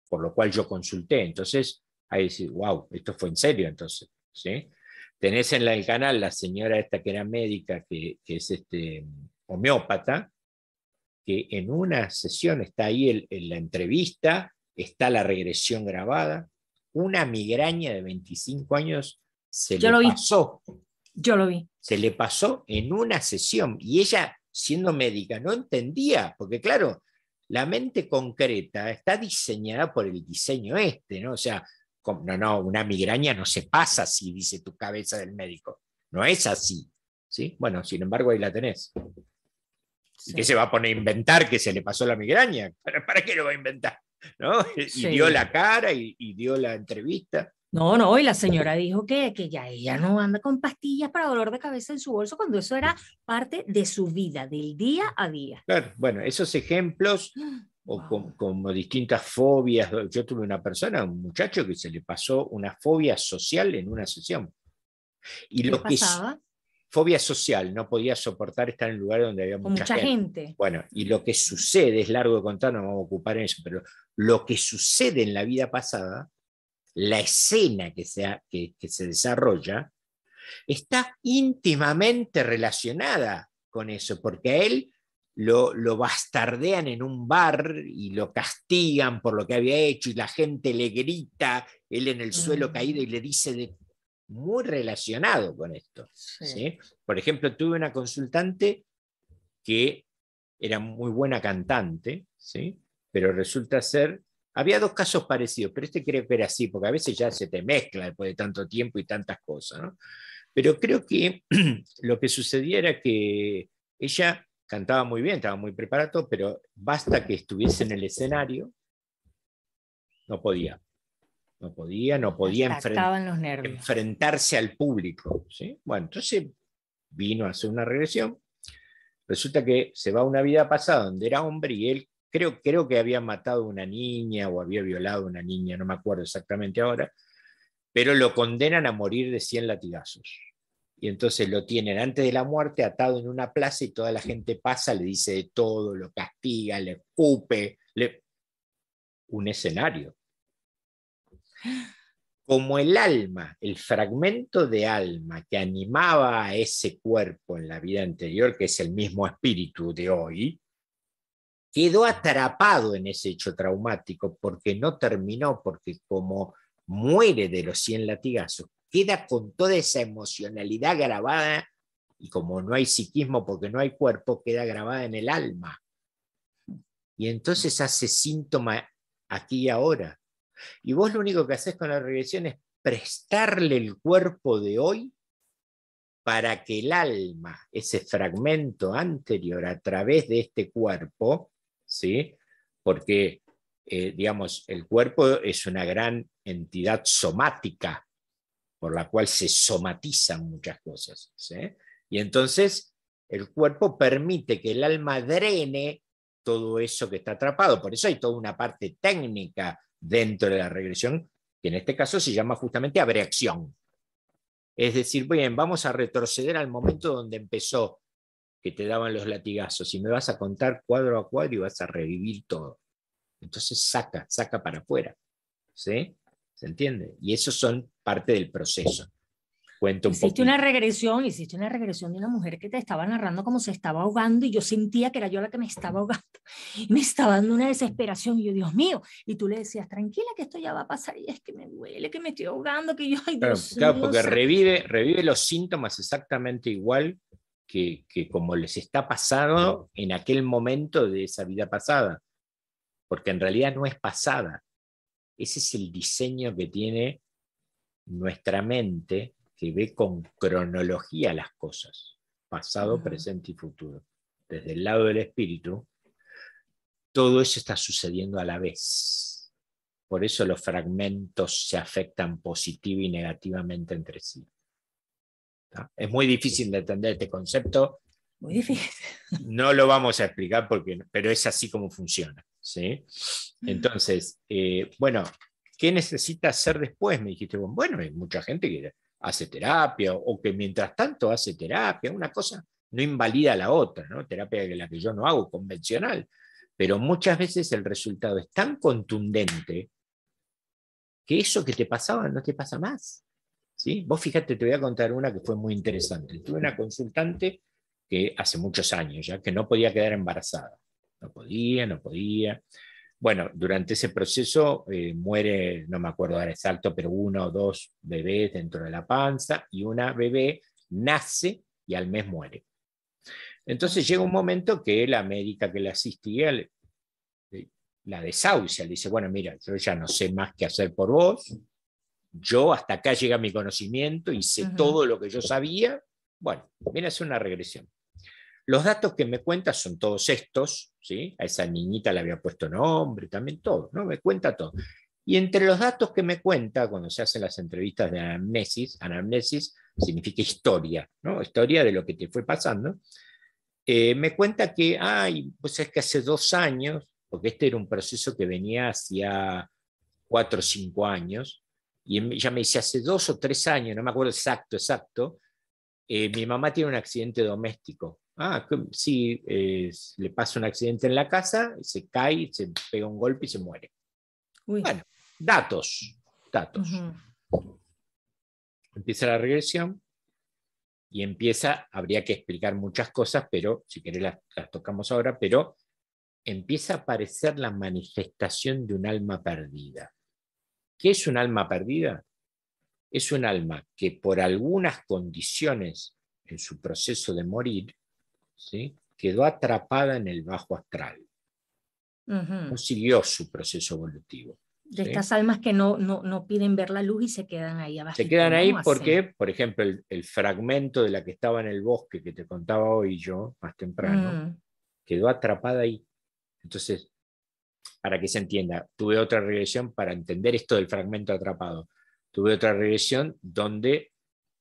por lo cual yo consulté. Entonces, ahí decir, wow, esto fue en serio entonces. ¿sí? Tenés en el canal la señora esta que era médica, que, es este, homeópata, que en una sesión está ahí en la entrevista, está la regresión grabada, una migraña de 25 años se le pasó.
Yo lo vi.
Se le pasó en una sesión y ella, siendo médica, no entendía, porque claro, la mente concreta está diseñada por el diseño este, ¿no? O sea, no, no, una migraña no se pasa así, dice tu cabeza del médico. No es así. ¿sí? Bueno, sin embargo, ahí la tenés. ¿Y qué se va a poner a inventar que se le pasó la migraña? ¿Para, qué lo va a inventar? ¿No? Y dio la cara y, dio la entrevista.
No, no, y la señora dijo que, que ya ella no anda con pastillas para dolor de cabeza en su bolso cuando eso era parte de su vida, del día a día.
Claro, bueno, esos ejemplos o como, distintas fobias. Yo tuve una persona, un muchacho que se le pasó una fobia social en una sesión. Y lo que pasaba? Fobia social, no podía soportar estar en lugares donde había mucha, gente. Bueno, y lo que sucede, es largo de contar, no vamos a ocupar en eso, pero lo que sucede en la vida pasada, la escena que se, que, que se desarrolla, está íntimamente relacionada con eso, porque a él lo, bastardean en un bar y lo castigan por lo que había hecho y la gente le grita, él en el suelo caído y le dice de, muy relacionado con esto. Por ejemplo, tuve una consultante que era muy buena cantante, ¿sí? pero resulta ser, había dos casos parecidos, pero este creo que era así, porque a veces ya se te mezcla después de tanto tiempo y tantas cosas. Pero creo que lo que sucedía era que ella cantaba muy bien, estaba muy preparado, pero basta que estuviese en el escenario, no podía. No podía, no podía enfrentarse al público. ¿sí? Bueno, entonces vino a hacer una regresión. Resulta que se va a una vida pasada donde era hombre y él creo, creo que había matado a una niña o había violado a una niña, no me acuerdo exactamente ahora, pero lo condenan a morir de 100 latigazos y entonces lo tienen antes de la muerte atado en una plaza y toda la gente pasa, le dice de todo, lo castiga, le escupe, le... un escenario. Como el alma, el fragmento de alma que animaba a ese cuerpo en la vida anterior, que es el mismo espíritu de hoy, quedó atrapado en ese hecho traumático porque no terminó, porque como muere de los 100 latigazos, queda con toda esa emocionalidad grabada y como no hay psiquismo porque no hay cuerpo, queda grabada en el alma. Y entonces hace síntoma aquí y ahora. Y vos lo único que haces con la regresión es prestarle el cuerpo de hoy para que el alma, ese fragmento anterior a través de este cuerpo, ¿sí? porque, eh, digamos, el cuerpo es una gran entidad somática, por la cual se somatizan muchas cosas. Y entonces el cuerpo permite que el alma drene todo eso que está atrapado. Por eso hay toda una parte técnica dentro de la regresión, que en este caso se llama justamente abreacción. Es decir, bien, vamos a retroceder al momento donde empezó que te daban los latigazos y me vas a contar cuadro a cuadro y vas a revivir todo. Entonces saca, saca para afuera. ¿sí? ¿Se entiende? Y esos son parte del proceso. Cuento un
hiciste una regresión, hiciste una regresión de una mujer que te estaba narrando cómo se estaba ahogando y yo sentía que era yo la que me estaba ahogando. Y me estaba dando una desesperación y yo, Dios mío, y tú le decías, tranquila que esto ya va a pasar y es que me duele, que me estoy ahogando, que yo, ay,
Dios claro, porque revive, revive los síntomas exactamente igual que, que como les está pasando en aquel momento de esa vida pasada, porque en realidad no es pasada, ese es el diseño que tiene nuestra mente, que ve con cronología las cosas, pasado, presente y futuro. Desde el lado del espíritu, todo eso está sucediendo a la vez. Por eso los fragmentos se afectan positiva y negativamente entre sí. Es muy difícil de entender este concepto.
Muy difícil.
No lo vamos a explicar porque, pero es así como funciona. ¿sí? Entonces, eh, bueno, ¿qué necesitas hacer después? Me dijiste, bueno, hay mucha gente que hace terapia o que mientras tanto hace terapia, una cosa no invalida la otra, ¿no? Terapia que la que yo no hago, convencional. Pero muchas veces el resultado es tan contundente que eso que te pasaba no te pasa más. ¿sí? Vos fíjate, te voy a contar una que fue muy interesante. Tuve una consultante que hace muchos años ya, que no podía quedar embarazada. No podía, no podía. Bueno, durante ese proceso eh, muere, no me acuerdo ahora exacto, pero uno o dos bebés dentro de la panza y una bebé nace y al mes muere. Entonces llega un momento que la médica que la asistía la desahucia, le dice, bueno, mira, yo ya no sé más qué hacer por vos, yo hasta acá llega mi conocimiento y sé todo lo que yo sabía, bueno, viene a ser una regresión. Los datos que me cuenta son todos estos, ¿sí? A esa niñita le había puesto nombre, también todo, ¿no? Me cuenta todo. Y entre los datos que me cuenta cuando se hacen las entrevistas de anamnesis, anamnesis significa historia, ¿no? Historia de lo que te fue pasando. Eh, me cuenta que, ay, pues es que hace dos años, porque este era un proceso que venía hacia cuatro o cinco años, y ya me dice, hace dos o tres años, no me acuerdo exacto, exacto, eh, mi mamá tiene un accidente doméstico. Ah, sí, le pasa un accidente en la casa, se cae, se pega un golpe y se muere. Bueno, datos, datos. Empieza la regresión y empieza, habría que explicar muchas cosas, pero si querés las, las tocamos ahora, pero empieza a aparecer la manifestación de un alma perdida. ¿Qué es un alma perdida? Es un alma que por algunas condiciones en su proceso de morir quedó atrapada en el bajo astral. No siguió su proceso evolutivo.
De estas almas que no, no, piden ver la luz y se quedan ahí abajo.
Se quedan ahí porque, por ejemplo, el, fragmento de la que estaba en el bosque que te contaba hoy yo, más temprano, mm. quedó atrapada ahí. Entonces, para que se entienda, tuve otra regresión para entender esto del fragmento atrapado. Tuve otra regresión donde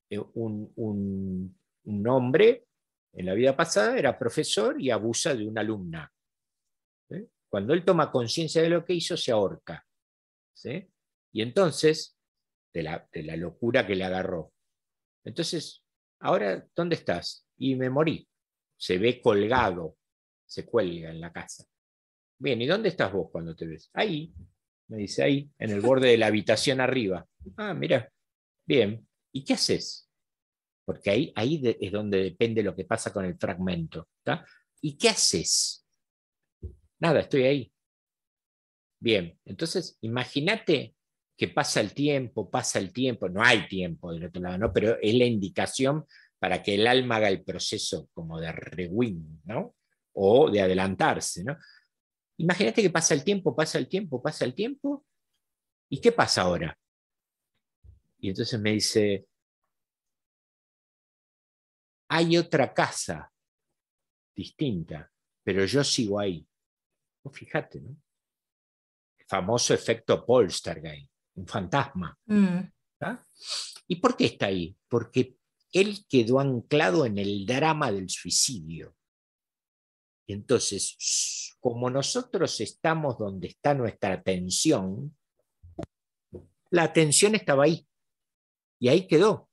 eh, un, un, un hombre en la vida pasada era profesor y abusa de una alumna. Cuando él toma conciencia de lo que hizo, se ahorca. Y entonces, de la, de la locura que le agarró. Entonces, ahora, ¿dónde estás? Y me morí. Se ve colgado, se cuelga en la casa. Bien, ¿y dónde estás vos cuando te ves? Ahí, me dice ahí, en el borde de la habitación arriba. Ah, mira, bien. ¿Y qué haces? Porque ahí, ahí es donde depende lo que pasa con el fragmento. ¿Y qué haces? Nada, estoy ahí. Bien, entonces imagínate que pasa el tiempo, pasa el tiempo, no hay tiempo del otro lado, ¿no? pero es la indicación para que el alma haga el proceso como de rewind, ¿no? O de adelantarse, ¿no? Imagínate que pasa el tiempo, pasa el tiempo, pasa el tiempo, ¿y qué pasa ahora? Y entonces me dice, hay otra casa distinta, pero yo sigo ahí. fíjate, ¿no? El famoso efecto Poltergeist, un fantasma. Mm. ¿Y por qué está ahí? Porque él quedó anclado en el drama del suicidio. Y entonces, como nosotros estamos donde está nuestra atención, la atención estaba ahí. Y ahí quedó.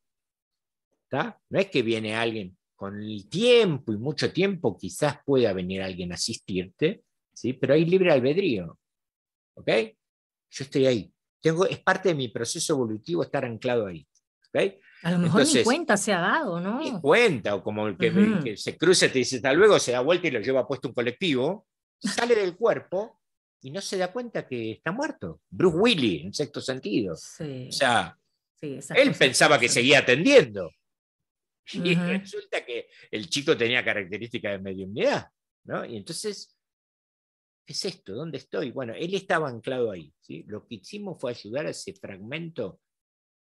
No es que viene alguien con el tiempo y mucho tiempo, quizás pueda venir alguien a asistirte, ¿sí? pero hay libre albedrío. ¿Ok? Yo estoy ahí. Tengo, es parte de mi proceso evolutivo estar anclado ahí. ¿okay?
A lo mejor ni cuenta se ha dado, ¿no?
Ni cuenta, o como el que, se cruza y te dice hasta luego, se da vuelta y lo lleva puesto un colectivo, sale del cuerpo y no se da cuenta que está muerto. Bruce Willis, en sexto sentido. O sea, él pensaba que seguía atendiendo. Y resulta que el chico tenía características de mediunidad, ¿no? Y entonces, ¿qué es esto? ¿Dónde estoy? Bueno, él estaba anclado ahí, ¿sí? Lo que hicimos fue ayudar a ese fragmento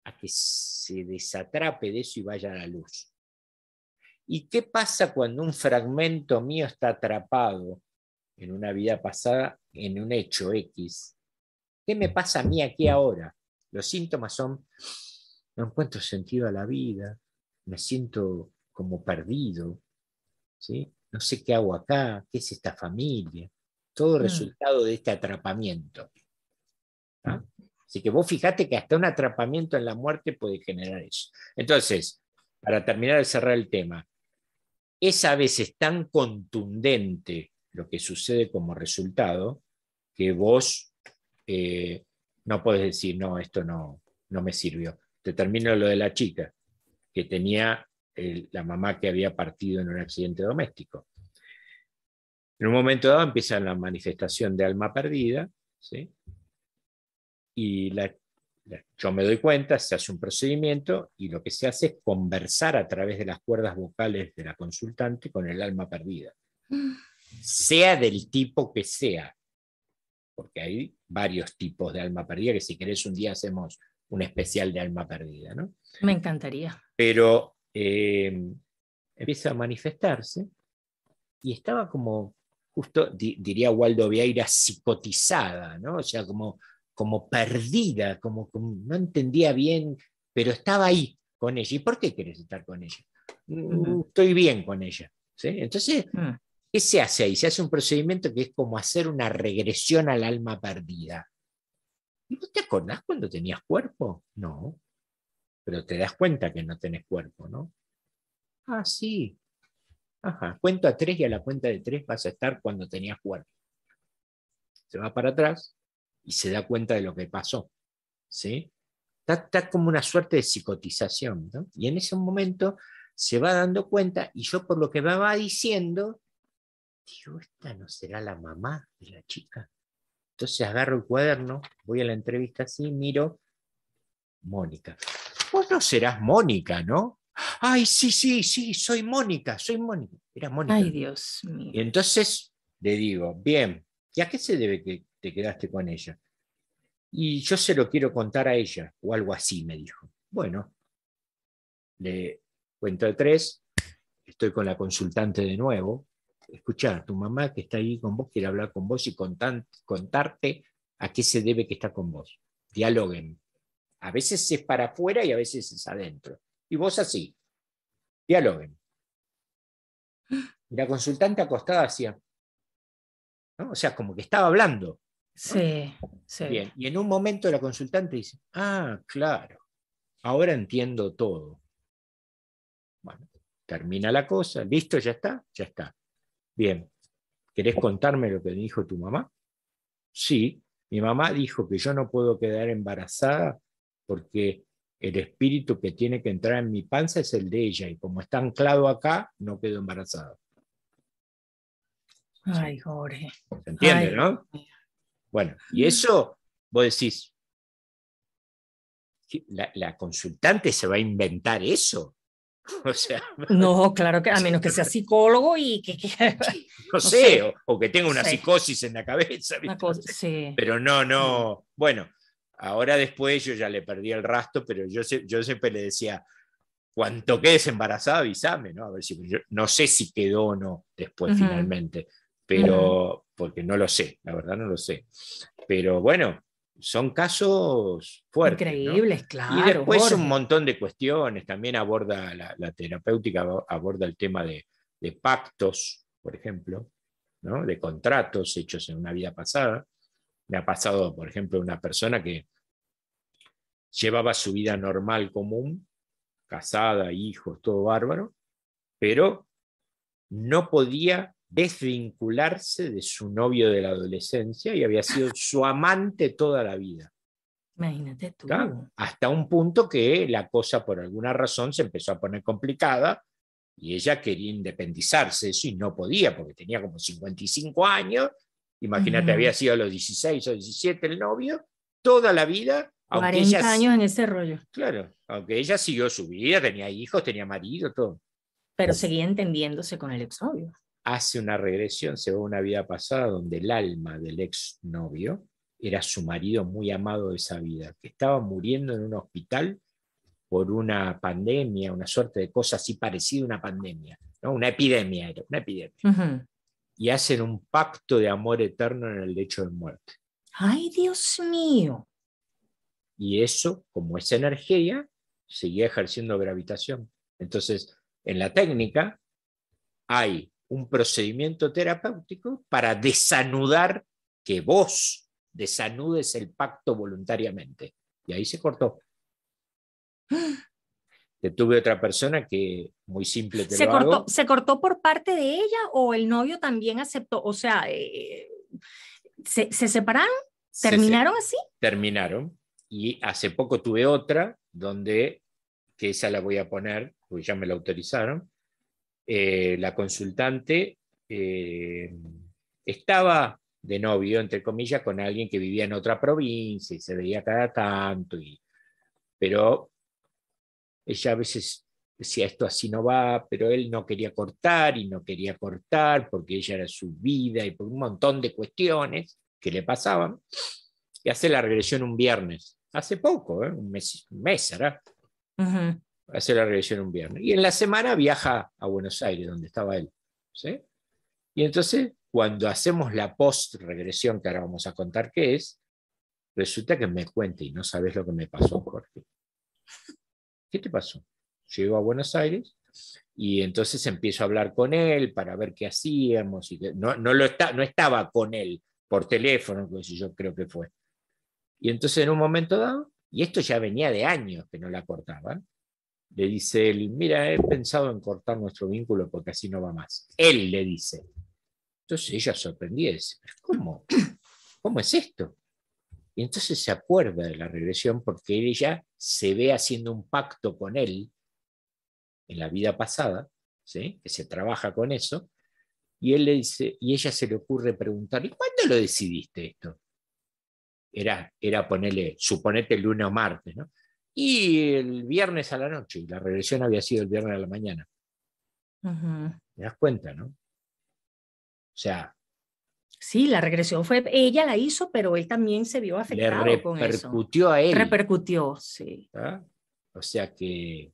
a que se desatrape de eso y vaya a la luz. ¿Y qué pasa cuando un fragmento mío está atrapado en una vida pasada, en un hecho X? ¿Qué me pasa a mí aquí ahora? Los síntomas son, no encuentro sentido a la vida, me siento como perdido, ¿sí? no sé qué hago acá, qué es esta familia, todo mm. resultado de este atrapamiento. Así que vos fijate que hasta un atrapamiento en la muerte puede generar eso. Entonces, para terminar de cerrar el tema, es a veces tan contundente lo que sucede como resultado que vos eh, no podés decir, no, esto no, no me sirvió. Te termino lo de la chica, que tenía la mamá que había partido en un accidente doméstico. En un momento dado empieza la manifestación de alma perdida, ¿sí? y yo me doy cuenta, se hace un procedimiento y lo que se hace es conversar a través de las cuerdas vocales de la consultante con el alma perdida, sea del tipo que sea, porque hay varios tipos de alma perdida que si querés un día hacemos un especial de alma perdida, ¿no?
Me encantaría.
Pero eh, empieza a manifestarse y estaba como, justo diría Waldo Vieira, psicotizada, ¿no? O sea, como como perdida, como, no entendía bien, pero estaba ahí con ella. ¿Y por qué quieres estar con ella? Mm, estoy bien con ella. Entonces, mm. ¿qué se hace ahí? Se hace un procedimiento que es como hacer una regresión al alma perdida. ¿No te acordás cuando tenías cuerpo? No. Pero te das cuenta que no tenés cuerpo, ¿no? Ah, sí. Ajá. Cuento a tres y a la cuenta de tres vas a estar cuando tenías cuerpo. Se va para atrás, y se da cuenta de lo que pasó. ¿sí? Está, como una suerte de psicotización. Y en ese momento se va dando cuenta, y yo por lo que me va diciendo, digo, esta no será la mamá de la chica. Entonces agarro el cuaderno, voy a la entrevista así, miro, Mónica. Vos no serás Mónica, ¿no? Ay, sí, sí, sí, soy Mónica, soy Mónica. Era Mónica.
Ay, Dios mío.
Y entonces le digo, bien, ¿y a qué se debe que te quedaste con ella. Y yo se lo quiero contar a ella, o algo así, me dijo. Bueno, le cuento de tres, estoy con la consultante de nuevo. Escuchar, tu mamá que está ahí con vos quiere hablar con vos y contarte a qué se debe que está con vos. Dialoguen. A veces es para afuera y a veces es adentro. Y vos así. Dialoguen. Y la consultante acostada hacía, o sea, como que estaba hablando.
Sí, sí.
Bien, y en un momento la consultante dice, ah, claro, ahora entiendo todo. Bueno, termina la cosa, listo, ya está, ya está. Bien, ¿querés contarme lo que dijo tu mamá? Sí, mi mamá dijo que yo no puedo quedar embarazada porque el espíritu que tiene que entrar en mi panza es el de ella y como está anclado acá, no quedo embarazada.
Ay, Jorge.
¿Se entiende, no? Bueno, y eso, vos decís, la, consultante se va a inventar eso. O sea,
no, claro que a menos que sea psicólogo y que,
no, sé, O, que tenga una psicosis en la cabeza.
sí.
Pero no, no. Bueno, ahora después yo ya le perdí el rastro, pero yo, yo siempre le decía, cuanto quedes embarazada, avísame, ¿no? A ver si no sé si quedó o no después finalmente, pero porque no lo sé, la verdad no lo sé. Pero bueno, son casos fuertes.
Increíbles, claro.
Y después un montón de cuestiones, también aborda la, terapéutica, aborda el tema de, pactos, por ejemplo, ¿no? de contratos hechos en una vida pasada. Me ha pasado, por ejemplo, una persona que llevaba su vida normal común, casada, hijos, todo bárbaro, pero no podía desvincularse de su novio de la adolescencia y había sido su amante toda la vida.
Imagínate tú.
Hasta un punto que la cosa por alguna razón se empezó a poner complicada y ella quería independizarse eso y no podía porque tenía como 55 años. Imagínate, había sido a los 16 o 17 el novio, toda la vida.
40 años en ese rollo.
Claro, aunque ella siguió su vida, tenía hijos, tenía marido, todo.
Pero seguía entendiéndose con el exnovio
hace una regresión, se va a una vida pasada donde el alma del ex novio era su marido muy amado de esa vida, que estaba muriendo en un hospital por una pandemia, una suerte de cosa así parecida a una pandemia, ¿no? una epidemia, era una epidemia. Y hacen un pacto de amor eterno en el lecho de muerte.
¡Ay, Dios mío!
Y eso, como esa energía, seguía ejerciendo gravitación. Entonces, en la técnica hay un procedimiento terapéutico para desanudar que vos desanudes el pacto voluntariamente. Y ahí se cortó. tuve otra persona que muy simple
te ¿Se, cortó, ¿Se cortó por parte de ella o el novio también aceptó? O sea, eh, ¿se, separaron? ¿Terminaron así?
Terminaron. Y hace poco tuve otra donde, que esa la voy a poner, porque ya me la autorizaron, eh, la consultante eh, estaba de novio, entre comillas, con alguien que vivía en otra provincia y se veía cada tanto, y, pero ella a veces decía esto así no va, pero él no quería cortar y no quería cortar porque ella era su vida y por un montón de cuestiones que le pasaban. Y hace la regresión un viernes, hace poco, ¿eh? un mes, un mes Hace la regresión un viernes. Y en la semana viaja a Buenos Aires, donde estaba él. Y entonces, cuando hacemos la post-regresión, que ahora vamos a contar qué es, resulta que me cuenta y no sabes lo que me pasó, Jorge. ¿Qué te pasó? Llego a Buenos Aires y entonces empiezo a hablar con él para ver qué hacíamos. Y no, no, lo está, no estaba con él por teléfono, yo creo que fue. Y entonces en un momento dado, y esto ya venía de años que no la cortaban, le dice él, mira, he pensado en cortar nuestro vínculo porque así no va más. Él le dice. Entonces ella sorprendida dice, ¿cómo? ¿Cómo es esto? Y entonces se acuerda de la regresión porque ella se ve haciendo un pacto con él en la vida pasada, ¿sí? que se trabaja con eso, y él le dice, y ella se le ocurre preguntar, ¿y cuándo lo decidiste esto? Era, era ponerle, suponete lunes o martes, ¿no? Y el viernes a la noche, y la regresión había sido el viernes a la mañana. ¿Te das cuenta, no? O sea,
Sí, la regresión fue, ella la hizo, pero él también se vio afectado
le repercutió a él.
Repercutió, sí.
¿Ah? O sea que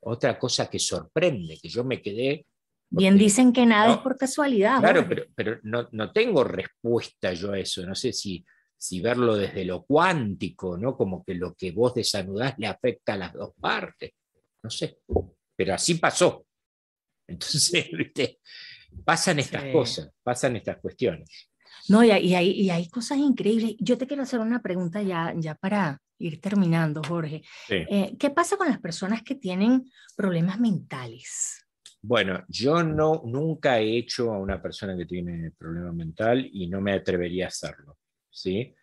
otra cosa que sorprende, que yo me quedé...
Bien dicen que nada es por casualidad.
Claro, pero, pero no, no, tengo respuesta yo a eso. No sé si, si verlo desde lo cuántico, ¿no? Como que lo que vos desanudás le afecta a las dos partes. No sé. Pero así pasó. Entonces, ¿viste? Pasan estas cosas, pasan estas cuestiones.
No, y hay, y, hay, cosas increíbles. Yo te quiero hacer una pregunta ya, ya para ir terminando, Jorge. Eh, ¿Qué pasa con las personas que tienen problemas mentales?
Bueno, yo no, nunca he hecho a una persona que tiene problema mental y no me atrevería a hacerlo. ¿Sí?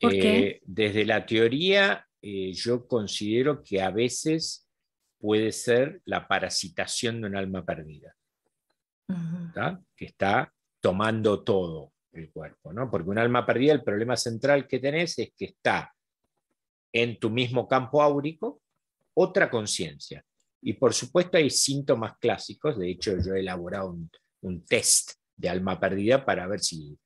Eh, desde la teoría, eh, yo considero que a veces puede ser la parasitación de un alma perdida que está tomando todo el cuerpo, ¿no? Porque un alma perdida, el problema central que tenés es que está en tu mismo campo áurico otra conciencia. Y por supuesto hay síntomas clásicos, de hecho yo he elaborado un, un test de alma perdida para ver si,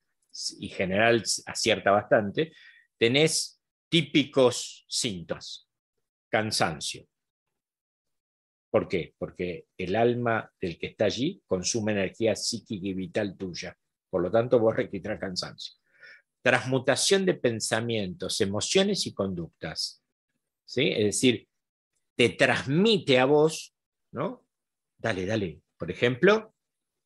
y general acierta bastante, tenés típicos síntomas, cansancio, ¿Por qué? Porque el alma del que está allí consume energía psíquica y vital tuya. Por lo tanto, vos requiere cansancio. Transmutación de pensamientos, emociones y conductas. ¿sí? Es decir, te transmite a vos, ¿no? Dale, dale. Por ejemplo,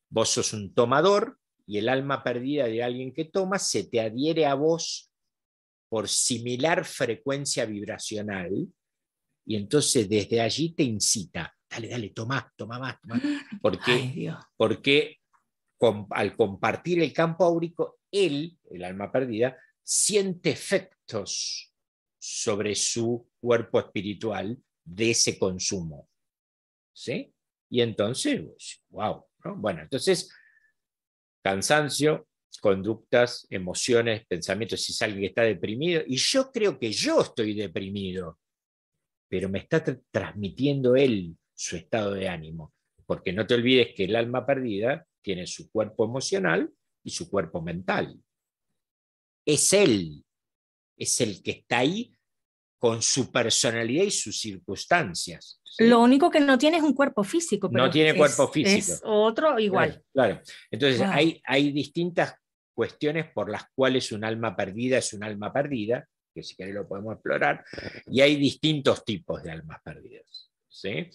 vos sos un tomador y el alma perdida de alguien que toma se te adhiere a vos por similar frecuencia vibracional y entonces desde allí te incita, dale, dale, toma, toma más, toma Porque, porque al compartir el campo áurico, él, el alma perdida, siente efectos sobre su cuerpo espiritual de ese consumo. ¿Sí? Y entonces, wow. Bueno, entonces, cansancio, conductas, emociones, pensamientos, si es alguien que está deprimido, y yo creo que yo estoy deprimido, pero me está transmitiendo él su estado de ánimo. Porque no te olvides que el alma perdida tiene su cuerpo emocional y su cuerpo mental. Es él, es el que está ahí con su personalidad y sus circunstancias.
Lo único que no tiene es un cuerpo físico.
no tiene cuerpo físico.
Es otro igual.
Claro. Entonces hay, hay distintas cuestiones por las cuales un alma perdida es un alma perdida que si queréis lo podemos explorar, y hay distintos tipos de almas perdidas. ¿sí?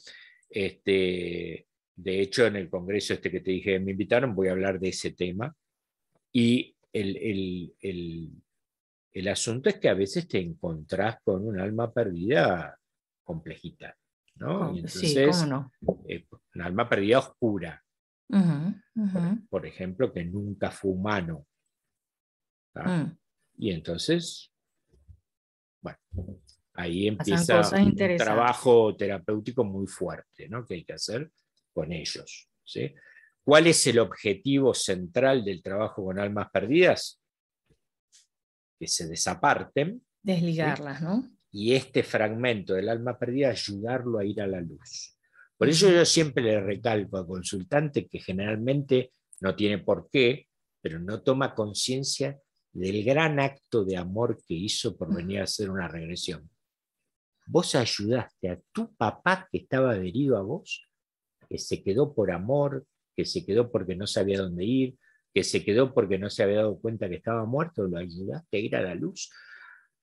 Este, de hecho, en el congreso este que te dije me invitaron, voy a hablar de ese tema. Y el, El asunto es que a veces te encontrás con un alma perdida complejita, ¿no? Y entonces, no? Eh, un alma perdida oscura. Por, ejemplo, que nunca fue humano. Mm. Y entonces, bueno, ahí empieza un trabajo terapéutico muy fuerte, ¿no? Que hay que hacer con ellos. ¿sí? ¿Cuál es el objetivo central del trabajo con almas perdidas? Que se desaparten.
Desligarlas, ¿no?
Y este fragmento del alma perdida ayudarlo a ir a la luz. Por eso yo siempre le recalco al consultante que generalmente no tiene por qué, pero no toma conciencia del gran acto de amor que hizo por venir a hacer una regresión. Vos ayudaste a tu papá que estaba adherido a vos, que se quedó por amor, que se quedó porque no sabía dónde ir, que se quedó porque no se había dado cuenta que estaba muerto, lo ayudaste a ir a la luz.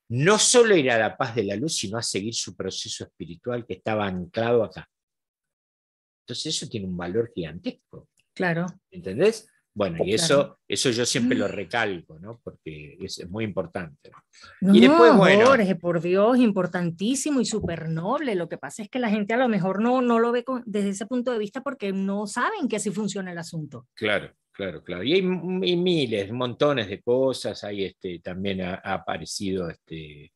No solo ir a la paz de la luz, sino a seguir su proceso espiritual que estaba anclado acá. Entonces eso tiene un valor gigantesco.
Claro.
¿Entendés? Bueno, y eso, eso yo siempre lo mm. recalco, ¿no? Porque es, muy importante.
y después, bueno, Jorge, por Dios, importantísimo y súper noble. Lo que pasa es que la gente a lo mejor no, no lo ve desde ese punto de vista porque no saben que así funciona el asunto.
Claro, claro, claro. Y hay, miles, montones de cosas. Hay este, también ha, aparecido este,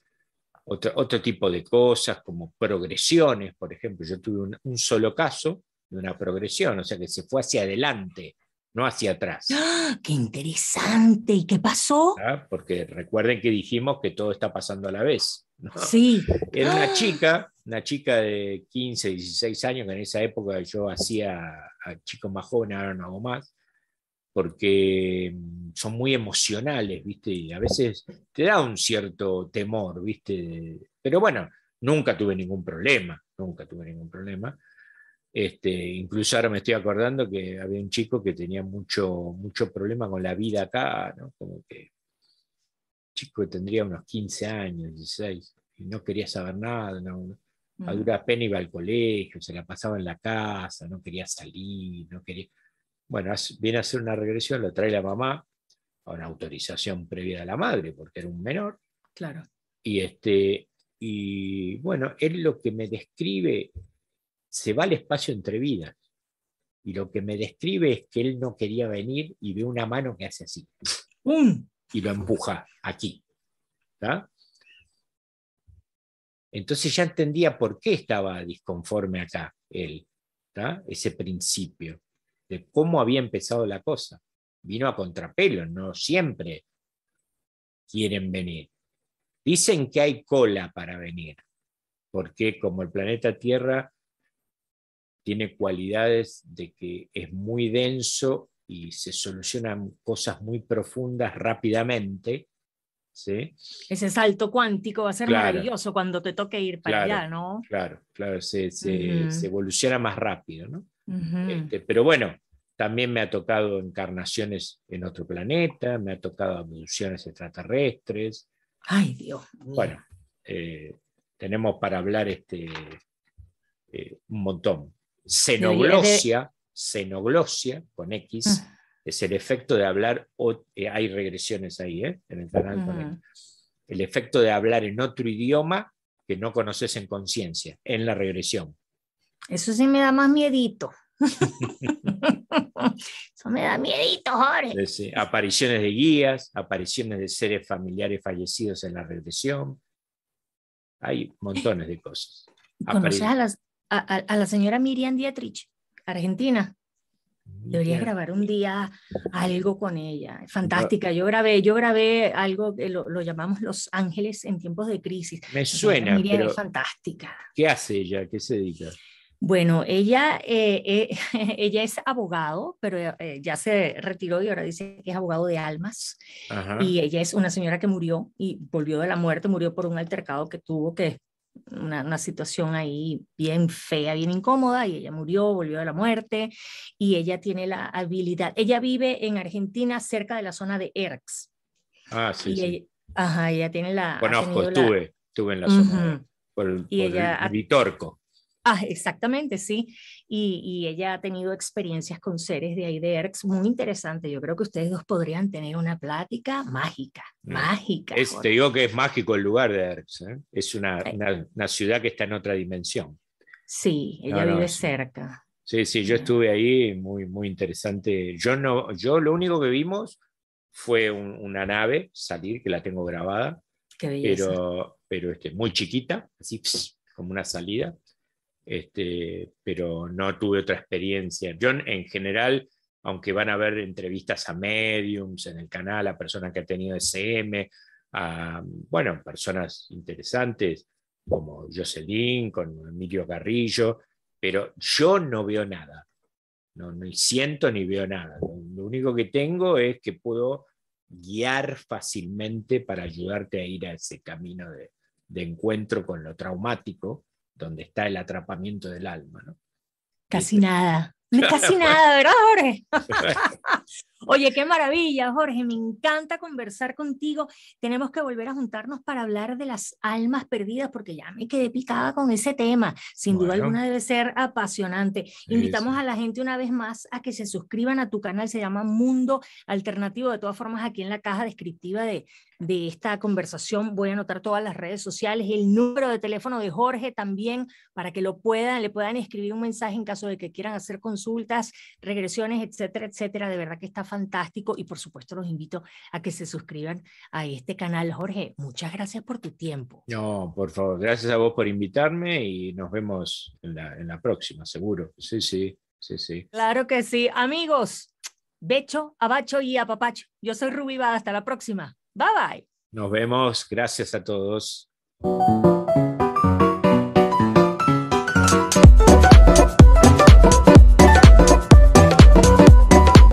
otro, otro, tipo de cosas como progresiones. Por ejemplo, yo tuve un solo caso de una progresión, o sea que se fue hacia adelante no hacia atrás.
¡Ah! ¡Qué interesante! ¿Y qué pasó?
¿Ah? Porque recuerden que dijimos que todo está pasando a la vez.
Sí.
Era una ¡Ah! chica, una chica de 15, 16 años, que en esa época yo hacía a chicos más jóvenes, ahora no hago más, porque mm, son muy emocionales, ¿viste? Y a veces te da un cierto temor, ¿viste? Pero bueno, nunca tuve ningún problema, nunca tuve ningún problema. Este, incluso ahora me estoy acordando que había un chico que tenía mucho, mucho problema con la vida acá, ¿no? Como que chico tendría unos 15 años, 16, y no quería saber nada, ¿no? a mm. dura pena iba al colegio, se la pasaba en la casa, no quería salir, no quería... Bueno, viene a hacer una regresión, lo trae la mamá, a una autorización previa de la madre, porque era un menor.
Claro.
Y, este, y bueno, él lo que me describe se va al espacio entre vidas. Y lo que me describe es que él no quería venir y ve una mano que hace así. Y lo empuja aquí. Entonces ya entendía por qué estaba disconforme acá él, ese principio, de cómo había empezado la cosa. Vino a contrapelo, no siempre quieren venir. Dicen que hay cola para venir, porque como el planeta Tierra tiene cualidades de que es muy denso y se solucionan cosas muy profundas rápidamente. ¿sí?
Ese salto cuántico va a ser maravilloso cuando te toque ir para allá, ¿no?
Claro, claro, se, evoluciona más rápido, ¿no? Este, pero bueno, también me ha tocado encarnaciones en otro planeta, me ha tocado abducciones extraterrestres.
Ay, Dios.
Bueno, eh, tenemos para hablar este, eh, un montón. Xenoglosia, xenoglosia con X, ah. es el efecto de hablar, eh, hay regresiones ahí ¿eh? en el canal, el efecto de hablar en otro idioma que no conoces en conciencia, en la regresión.
Eso sí me da más miedito. Eso me da miedito, Jorge.
apariciones de guías, apariciones de seres familiares fallecidos en la regresión. Hay montones de cosas.
¿Conoces a las, a, la señora Miriam Dietrich, Argentina. Deberías grabar un día algo con ella. Fantástica. Yo grabé, yo grabé algo que lo, llamamos Los Ángeles en tiempos de crisis.
Me suena. Miriam
es fantástica.
¿Qué hace ella? ¿Qué se dedica?
Bueno, ella, eh, eh, ella es abogado, pero eh, ya se retiró y ahora dice que es abogado de almas. Y ella es una señora que murió y volvió de la muerte, murió por un altercado que tuvo que una, situación ahí bien fea, bien incómoda, y ella murió, volvió de la muerte, y ella tiene la habilidad. Ella vive en Argentina, cerca de la zona de Erx.
Ah, sí, sí.
ajá, ella tiene la...
Conozco, estuve, estuve en la zona, por, y ella, Vitorco.
Ah, exactamente, sí. Y, ella ha tenido experiencias con seres de ahí de ERX muy interesante. Yo creo que ustedes dos podrían tener una plática mágica, mm. mágica.
te digo que es mágico el lugar de ERX. ¿eh? Es una, una, ciudad que está en otra dimensión.
Sí, ella vive cerca.
Sí, sí, yo estuve ahí, muy, muy interesante. Yo, no, yo lo único que vimos fue una nave salir, que la tengo grabada, pero, pero este, muy chiquita, así como una salida este, pero no tuve otra experiencia. Yo en general, aunque van a haber entrevistas a mediums en el canal, a personas que han tenido SM, a, bueno, personas interesantes como Jocelyn, con Emilio Carrillo, pero yo no veo nada, no, ni siento ni veo nada. Lo, único que tengo es que puedo guiar fácilmente para ayudarte a ir a ese camino de encuentro con lo traumático donde está el atrapamiento del alma. ¿no?
Casi nada. Casi nada, ¿verdad, Jorge? Oye, qué maravilla, Jorge. Me encanta conversar contigo. Tenemos que volver a juntarnos para hablar de las almas perdidas, porque ya me quedé picada con ese tema. Sin duda alguna debe ser apasionante. Invitamos a la gente una vez más a que se suscriban a tu canal. Se llama Mundo Alternativo. De todas formas, aquí en la caja descriptiva de, de esta conversación. Voy a anotar todas las redes sociales, el número de teléfono de Jorge también, para que lo puedan, le puedan escribir un mensaje en caso de que quieran hacer consultas, regresiones, etcétera, etcétera. De verdad que está fantástico y por supuesto los invito a que se suscriban a este canal. Jorge, muchas gracias por tu tiempo.
No, por favor, gracias a vos por invitarme y nos vemos en la, en la próxima, seguro. Sí, sí, sí, sí.
Claro que sí. Amigos, Becho, Abacho y Apapacho. Yo soy Rubí Hasta la próxima. Bye bye.
Nos vemos. Gracias a todos.